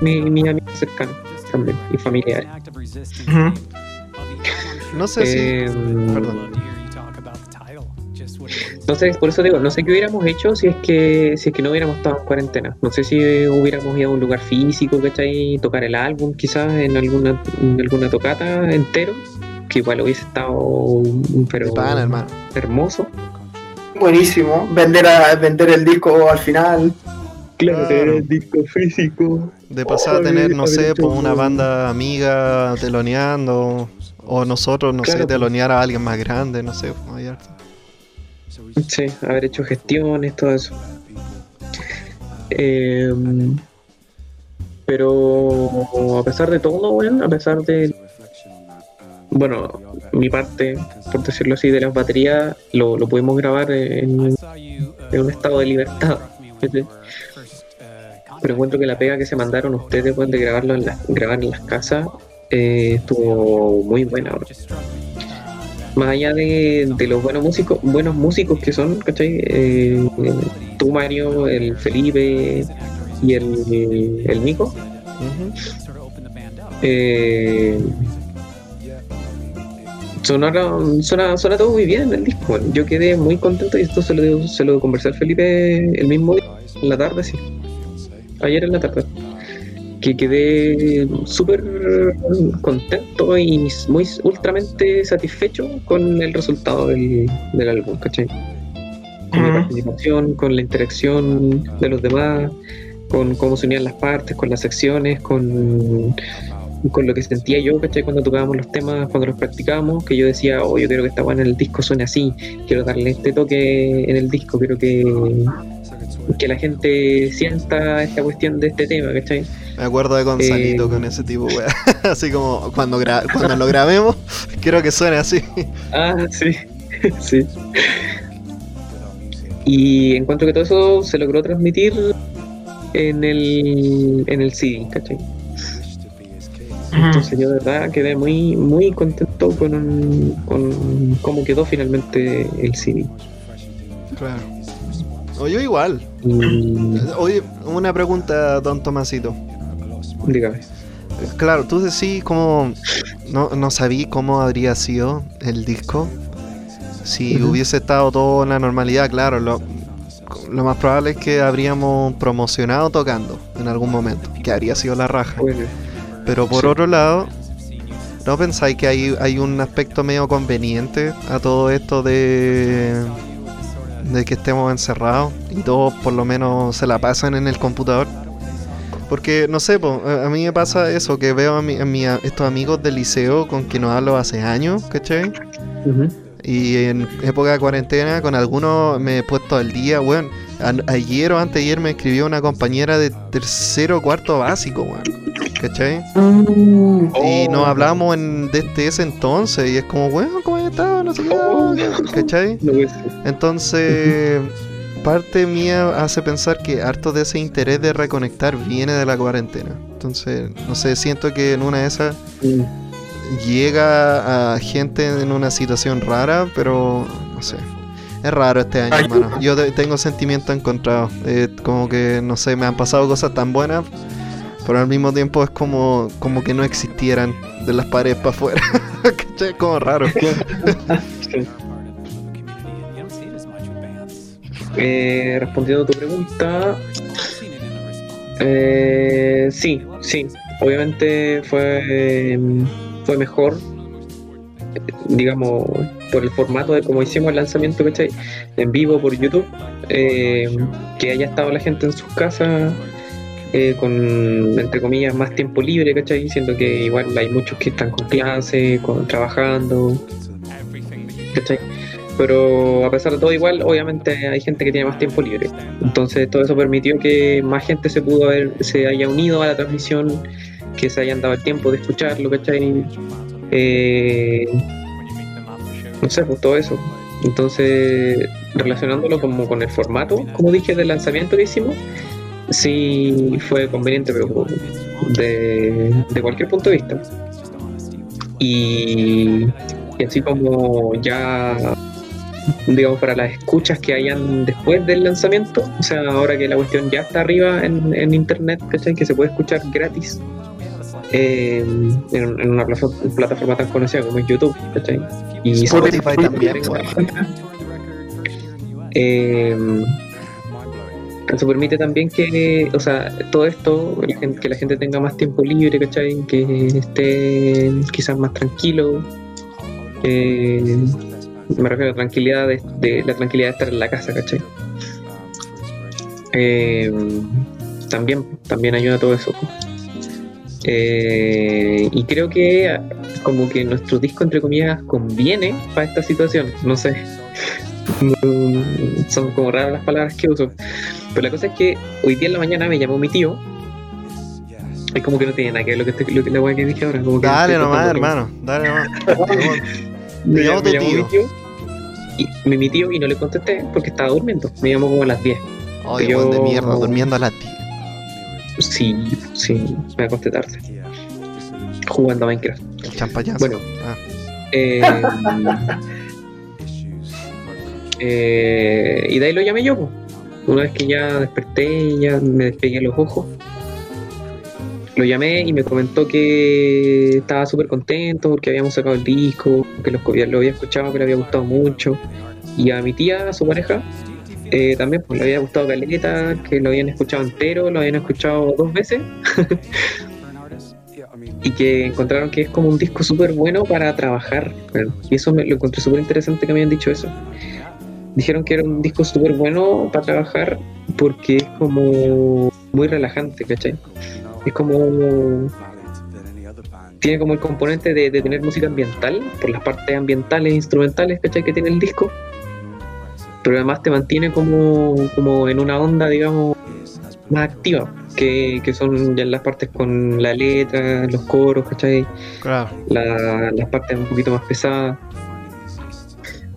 mi- mis amigos cercanos también y familiares. Ujú. No sé si. Eh, Perdón. No sé, por eso digo, no sé qué hubiéramos hecho si es que si es que no hubiéramos estado en cuarentena. No sé si hubiéramos ido a un lugar físico, ¿cachai? Tocar el álbum quizás en alguna, en alguna tocata entero, que igual hubiese estado pero pana, hermano. hermoso. Buenísimo. Vender a, vender el disco al final. Claro. tener el disco físico. De pasar a tener, no sé, hecho pues una un- banda amiga teloneando. O nosotros, no sé, Claro. telonear a alguien más grande, no sé. pues, hay harto. Sí, haber hecho gestiones, todo eso. Eh, pero a pesar de todo, bueno, a pesar de, bueno, mi parte, por decirlo así, de las baterías, lo, lo pudimos grabar en, en un estado de libertad. Pero encuentro que la pega que se mandaron ustedes pues, de grabarlo en las, grabar en las casas eh, estuvo muy buena. bro. Más allá de, de los buenos músicos, buenos músicos que son, ¿cachai? Eh, tú, Mario, el Felipe y el, el Nico. Eh, sonaron, suena, suena todo muy bien en el disco. Yo quedé muy contento y esto se lo, se lo conversé al Felipe el mismo día, en la tarde, sí. Ayer en la tarde. Que quedé súper contento y muy ultramente satisfecho con el resultado del, del álbum, ¿cachai? Con mi Ujú. participación, con la interacción de los demás, con cómo se unían las partes, con las secciones, con, con lo que sentía yo, ¿cachai? Cuando tocábamos los temas, cuando los practicábamos, que yo decía, oh, yo quiero que esta buena en el disco suene así, quiero darle este toque en el disco, quiero que, que la gente sienta esta cuestión de este tema, ¿cachai? Me acuerdo de Gonzalito Eh. con ese tipo, weá. Así como cuando, gra- cuando lo grabemos, quiero que suene así. Ah, sí, sí. Y encuentro que todo eso se logró transmitir en el, en el CD, ¿cachai? Entonces yo de verdad quedé muy, muy contento con, con cómo quedó finalmente el CD. Claro. O yo igual. Y Oye, una pregunta, don Tomasito. dígame. Claro, tú decís como... No, no sabí cómo habría sido el disco. Si hubiese estado todo en la normalidad, claro. Lo, lo más probable es que habríamos promocionado tocando en algún momento. Que habría sido la raja. Bueno, Pero por Sí. otro lado, ¿no pensáis que hay, hay un aspecto medio conveniente a todo esto de, de que estemos encerrados y todos por lo menos se la pasan en el computador? Porque, no sé, po, a mí me pasa eso, que veo a, mi- a mi- a estos amigos del liceo con quien no hablo hace años, ¿cachai? ujú. Y en época de cuarentena con algunos me he puesto al día, weón. A- ayer o anteayer me escribió una compañera de tercero o cuarto básico, weón. ¿Cachai? Y nos Oh. hablamos en, desde ese entonces y es como, weón, ¿cómo has estado? No sé qué, Oh. Entonces, parte mía hace pensar que harto de ese interés de reconectar viene de la cuarentena. Entonces, no sé, siento que en una de esas Mm. llega a gente en una situación rara, pero no sé. Es raro este año, hermano. Yo tengo sentimientos encontrados. Eh, como que, no sé, me han pasado cosas tan buenas, pero al mismo tiempo es como, como que no existieran de las paredes para afuera. ¿Cachai? Es como raro. Sí. Eh, respondiendo a tu pregunta, eh, sí, sí, obviamente fue, eh, fue mejor, digamos, por el formato de cómo hicimos el lanzamiento, ¿cachai? En vivo por YouTube, eh, que haya estado la gente en sus casas. Eh, con, entre comillas, más tiempo libre, ¿cachai? Siento que igual hay muchos que están con clase, con, trabajando. Pero a pesar de todo, igual, obviamente hay gente que tiene más tiempo libre. Entonces, todo eso permitió que más gente se pudo haber, se haya unido a la transmisión, que se hayan dado el tiempo de escucharlo, ¿cachai? Eh, no sé, pues todo eso. Entonces, relacionándolo como con el formato, como dije, del lanzamiento que hicimos, sí fue conveniente, pero de, de cualquier punto de vista. Y, y así como ya digamos, para las escuchas que hayan después del lanzamiento. O sea, ahora que la cuestión ya está arriba en, en internet, ¿cachai? Que se puede escuchar gratis eh, en, en una plata- plataforma tan conocida como es YouTube, ¿cachai? Y Spotify también, Eh, eso permite también que, o sea, todo esto, la que la gente tenga más tiempo libre, ¿cachai? Que esté quizás más tranquilo. Eh, me refiero a tranquilidad de, la tranquilidad de estar en la casa, ¿cachai? Eh, también, también ayuda todo eso. Eh, y creo que como que nuestro disco, entre comillas, conviene para esta situación. No sé. Mm, Son como raras las palabras que uso. Pero la cosa es que hoy día en la mañana me llamó mi tío. Es como que no tiene nada que ver lo que, estoy- lo que la weá que dije ahora. Como que Dale nomás, hermano. Dale nomás. Me, llamó me llamó tío. mi tío. Y, mi, mi tío y no le contesté porque estaba durmiendo. Me llamó como a las 10. Oye, Yo- de mierda, durmiendo a las 10. Sí, sí, me acosté tarde. Jugando a Minecraft. El champañazo. Bueno. Ah. Eh, eh, y de ahí lo llamé yo. Una vez que ya desperté, ya me despegué los ojos. Lo llamé y me comentó que estaba súper contento porque habíamos sacado el disco, que lo, lo había escuchado, que le había gustado mucho. Y a mi tía, a su pareja, eh, también pues, le había gustado Caleta, que lo habían escuchado entero, lo habían escuchado dos veces. y que encontraron que es como un disco súper bueno para trabajar. Y eso me, lo encontré súper interesante que me hayan dicho eso. Dijeron que era un disco súper bueno para trabajar porque es como muy relajante, ¿cachai? Es como... Tiene como el componente de, de tener música ambiental, por las partes ambientales e instrumentales, ¿cachai? Que tiene el disco. pero además te mantiene como, como en una onda, digamos, más activa, que, que son ya las partes con la letra, los coros, ¿cachai? Claro. La- las partes un poquito más pesadas.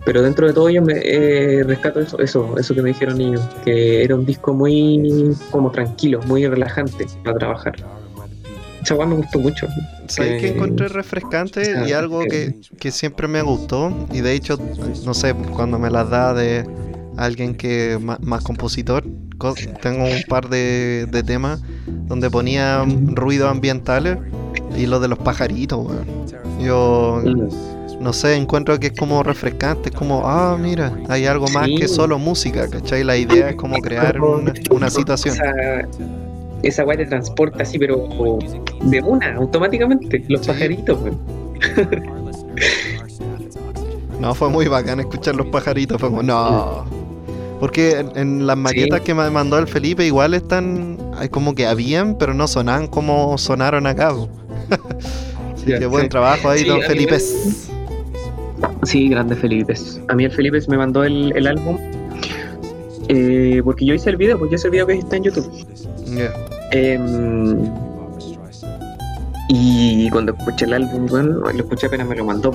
Pero dentro de todo yo me eh, rescato eso, eso, eso que me dijeron ellos, que era un disco muy como tranquilo, muy relajante para trabajar. Esa me gustó mucho. ¿Sabes que encontré refrescante y algo que, que siempre me gustó? Y de hecho, no sé, cuando me las da de alguien que ma- más, compositor, co- tengo un par de, de temas donde ponía ruidos ambientales y lo de los pajaritos, weón. Yo, Mm, no sé, encuentro que es como refrescante, es como, ah, mira, hay algo más Sí. que solo música, ¿cachai? La idea es como crear una, una situación. Esa, esa weá te transporta así, pero de una, automáticamente. Los Sí. pajaritos. No, fue muy bacán escuchar los pajaritos, fue como, no. Porque en, en las maquetas que me mandó el Felipe igual están, hay como que habían, pero no sonaban como sonaron acá. que buen trabajo ahí, Sí, don Felipe. Sí, grande Felipe. A mí el Felipe me mandó el, el álbum. eh, porque yo hice el video, porque yo hice el video que está en YouTube. Em, y cuando escuché el álbum, bueno, lo escuché apenas me lo mandó.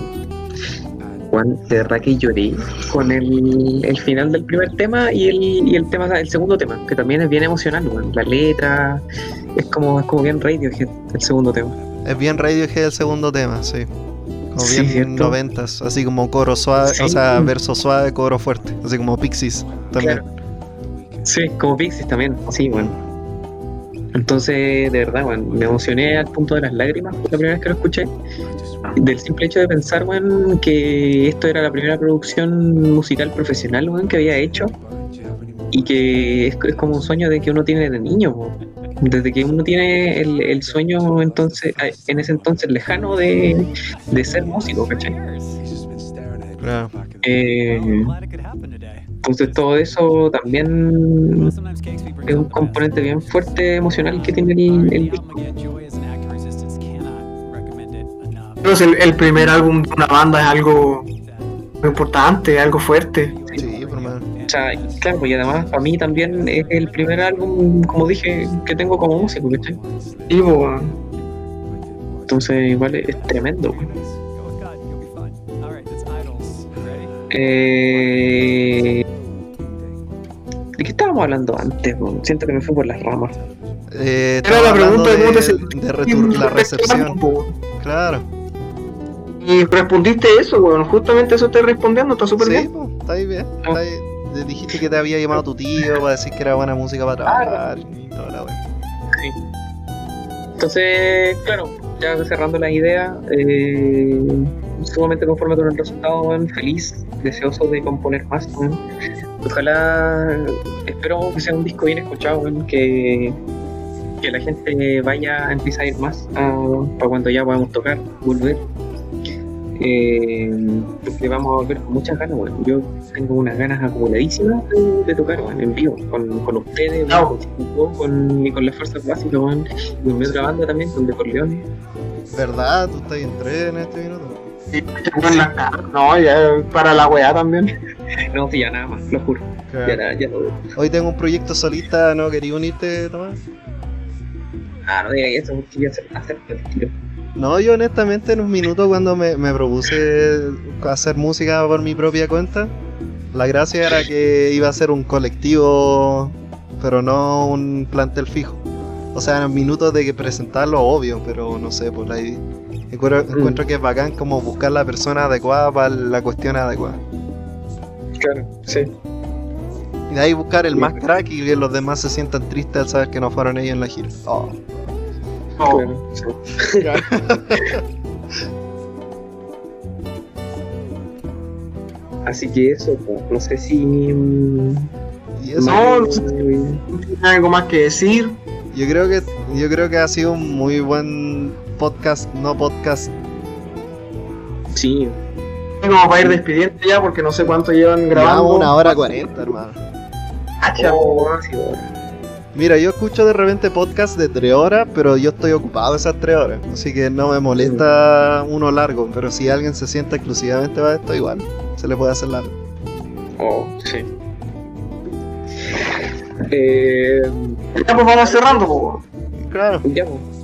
Juan, de verdad que lloré con el, el final del primer tema y el, y el tema, el segundo tema, que también es bien emocional, weón. La letra, es como, es como bien Radiohead el segundo tema. Es bien Radiohead el segundo tema, sí. Sí, bien ¿cierto? noventas, así como coro suave, o Sí. sea, verso suave, coro fuerte, así como Pixies también. Sí, como Pixies también, sí, bueno. Entonces, de verdad, bueno, me emocioné al punto de las lágrimas la primera vez que lo escuché. Del simple hecho de pensar, bueno, que esto era la primera producción musical profesional, bueno, que había hecho. Y que es, es como un sueño de que uno tiene de niño, po. desde que uno tiene el, el sueño entonces, en ese entonces lejano de, de ser músico, ¿cachai? Claro. Eh, entonces todo eso también es un componente bien fuerte emocional que tiene el, el disco. El, el primer álbum de una banda es algo muy importante, algo fuerte. Sea, y claro, y además para mí también es el primer álbum, como dije, que tengo como músico, ¿cachai? Y, Entonces igual es, tremendo. Eh, ¿De qué estábamos hablando antes? weón? Siento que me fui por las ramas. Eh, Era la pregunta de de, de retur- la recepción. Claro. Y respondiste eso, weón. Justamente eso estoy respondiendo, está súper Sí, bien. está ahí bien. está ahí. Te dijiste que te había llamado tu tío para decir que era buena música para trabajar y toda la wea. Sí. Entonces, claro, ya cerrando la idea, eh, sumamente conforme con el resultado, feliz, deseoso de componer más. Ojalá, espero que sea un disco bien escuchado, que, que la gente vaya a empezar a ir más para cuando ya podamos tocar, volver. Eh, porque vamos a volver con muchas ganas, weón. Yo tengo unas ganas acumuladísimas de, de tocar weón, en vivo, con, con ustedes, weón, con, con, las fuerzas básicas, weón, y con mi otra banda también, con De Corleone. ¿Verdad? Tú estás en tres en este minuto. Cara. No, ya para la weá también. No, sí, ya nada más, lo juro. Ya, nada, ya lo Hoy tengo un proyecto solista, ¿no quería unirte, Tomás? Ah, no digas eso, porque ya hacer, hacer el tiro. No, yo honestamente en un minuto cuando me, me propuse hacer música por mi propia cuenta, la gracia era que iba a ser un colectivo, pero no un plantel fijo. O sea, en minutos de que presentarlo, obvio, pero no sé, pues ahí encuentro, Mm. encuentro que es bacán como buscar la persona adecuada para la cuestión adecuada. Claro, sí. Y de ahí buscar el más crack y que los demás se sientan tristes al saber que no fueron ellos en la gira. Oh. No, Claro. Así que eso, pues, no sé si. Y eso, No, no sé. ¿Tiene algo más que decir? Yo creo que yo creo que ha sido un muy buen podcast, no podcast. Sí, Como para ir despidiendo ya, porque no sé cuánto llevan grabando. una hora cuarenta, hermano. Oh, weón. sí, bueno. Mira, yo escucho de repente podcast de tres horas, pero yo estoy ocupado esas tres horas. Así que no me molesta uno largo, pero si alguien se sienta exclusivamente para esto, igual se le puede hacer largo. Oh, sí. Eh, ya pues vamos cerrando, po. Claro. Ya pues.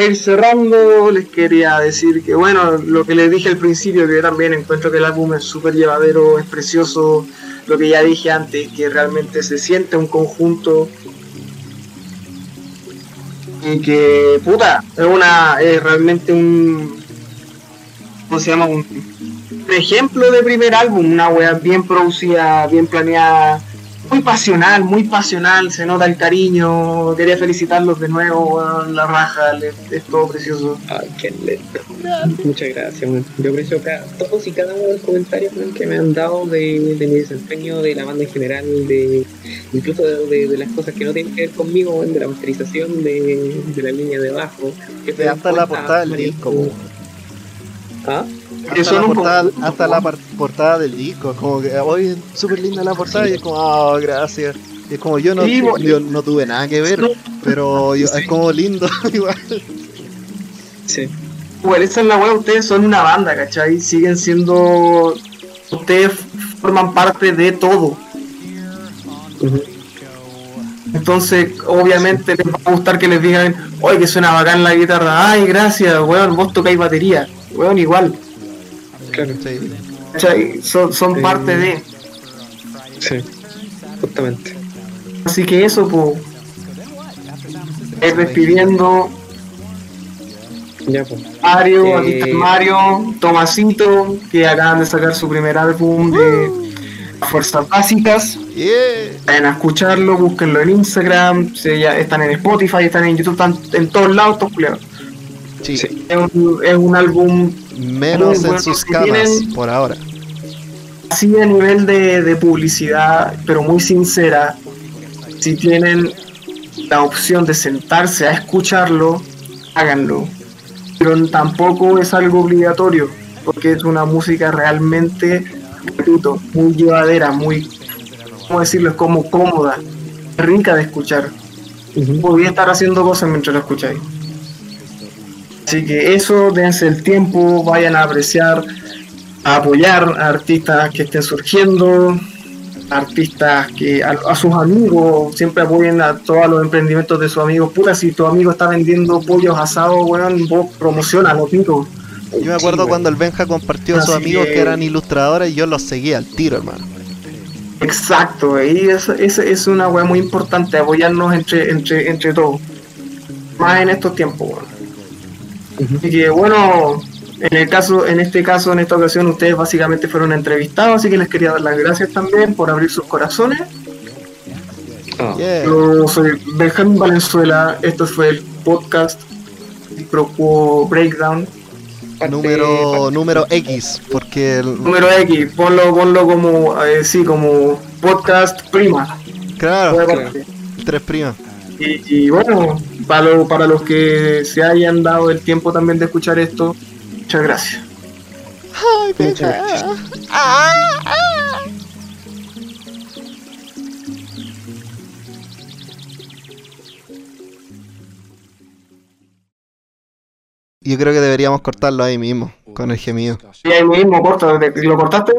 Ir cerrando, les quería decir que, bueno, lo que les dije al principio, que yo también encuentro que el álbum es súper llevadero, es precioso. Lo que ya dije antes, que realmente se siente un conjunto. Y que, puta, es una, es realmente un. ¿Cómo se llama? Un, un ejemplo de primer álbum, una wea bien producida, bien planeada muy pasional, muy pasional, se nota el cariño, quería felicitarlos de nuevo, weón, la raja, le- es todo precioso. Ay, qué lindo. Muchas gracias, man. Yo aprecio cada- todos y cada uno de los comentarios man, que me han dado de, de mi desempeño, de la banda en general, de incluso de, de- de las cosas que no tienen que ver conmigo, man, de la masterización, de, de la línea de abajo. Que Hasta la portada del disco. ¿Ah? Son la un portada, hasta la portada del disco, como que hoy súper linda la portada y es como, ah, gracias. Y es como yo no, Sí, yo no tuve nada que ver, No. pero yo- Sí. es como lindo igual. Sí. Igual, esa es la weá, ustedes son una banda, ¿cachai? Siguen siendo. Ustedes forman parte de todo. Entonces, obviamente les va a gustar que les digan, oye, que suena bacán la guitarra. Ay, gracias, weón, vos tocáis batería. Weón, igual. Claro, Sí. Son, son Sí. parte de. sí. Justamente. Así que eso, pues. Ir despidiendo. Ya, pues. Mario, Eh. aquí está Mario, Tomasito, que acaban de sacar su primer álbum de Fuerzas Básicas. Yeah. Vayan a escucharlo, búsquenlo en Instagram, se- ya están en Spotify, están en YouTube, están en todos lados, estos culiados. Sí. Sí. Es un, es un álbum Menos en sus si camas, tienen- por ahora. así a nivel de, de publicidad, pero muy sincera. Si tienen la opción de sentarse a escucharlo, háganlo. Pero tampoco es algo obligatorio, porque es una música realmente, repito, muy llevadera, muy, ¿cómo decirlo? Es como cómoda, rica de escuchar. Ujú. podía estar haciendo cosas mientras lo escucháis. Así que eso, dense el tiempo, vayan a apreciar, a apoyar a artistas que estén surgiendo, artistas que a, a sus amigos, siempre apoyen a todos los emprendimientos de sus amigos. Puta, si tu amigo está vendiendo pollos asados, weón, vos promocionalo, pico. Yo me acuerdo Sí, cuando el Benja compartió a sus amigos que- que eran ilustradores y yo los seguía al tiro, hermano. Exacto, y eso, eso es una weá muy importante, apoyarnos entre, entre, entre todos. Más en estos tiempos, weón. Así que bueno, en el caso, en este caso, en esta ocasión, ustedes básicamente fueron entrevistados, así que les quería dar las gracias también por abrir sus corazones. Ah, Yeah. Yo soy Benjamín Valenzuela, esto fue el podcast Procuo Breakdown. Número, número X, porque el- Número X, ponlo, ponlo como, eh, sí, como podcast prima. claro, claro. tres primas. Y, y bueno, para, lo- para los que se hayan dado el tiempo también de escuchar esto, muchas gracias. Ay, Muchas gracias. Yo creo que deberíamos cortarlo ahí mismo, con el gemido. Y ahí mismo, corta, ¿lo cortaste?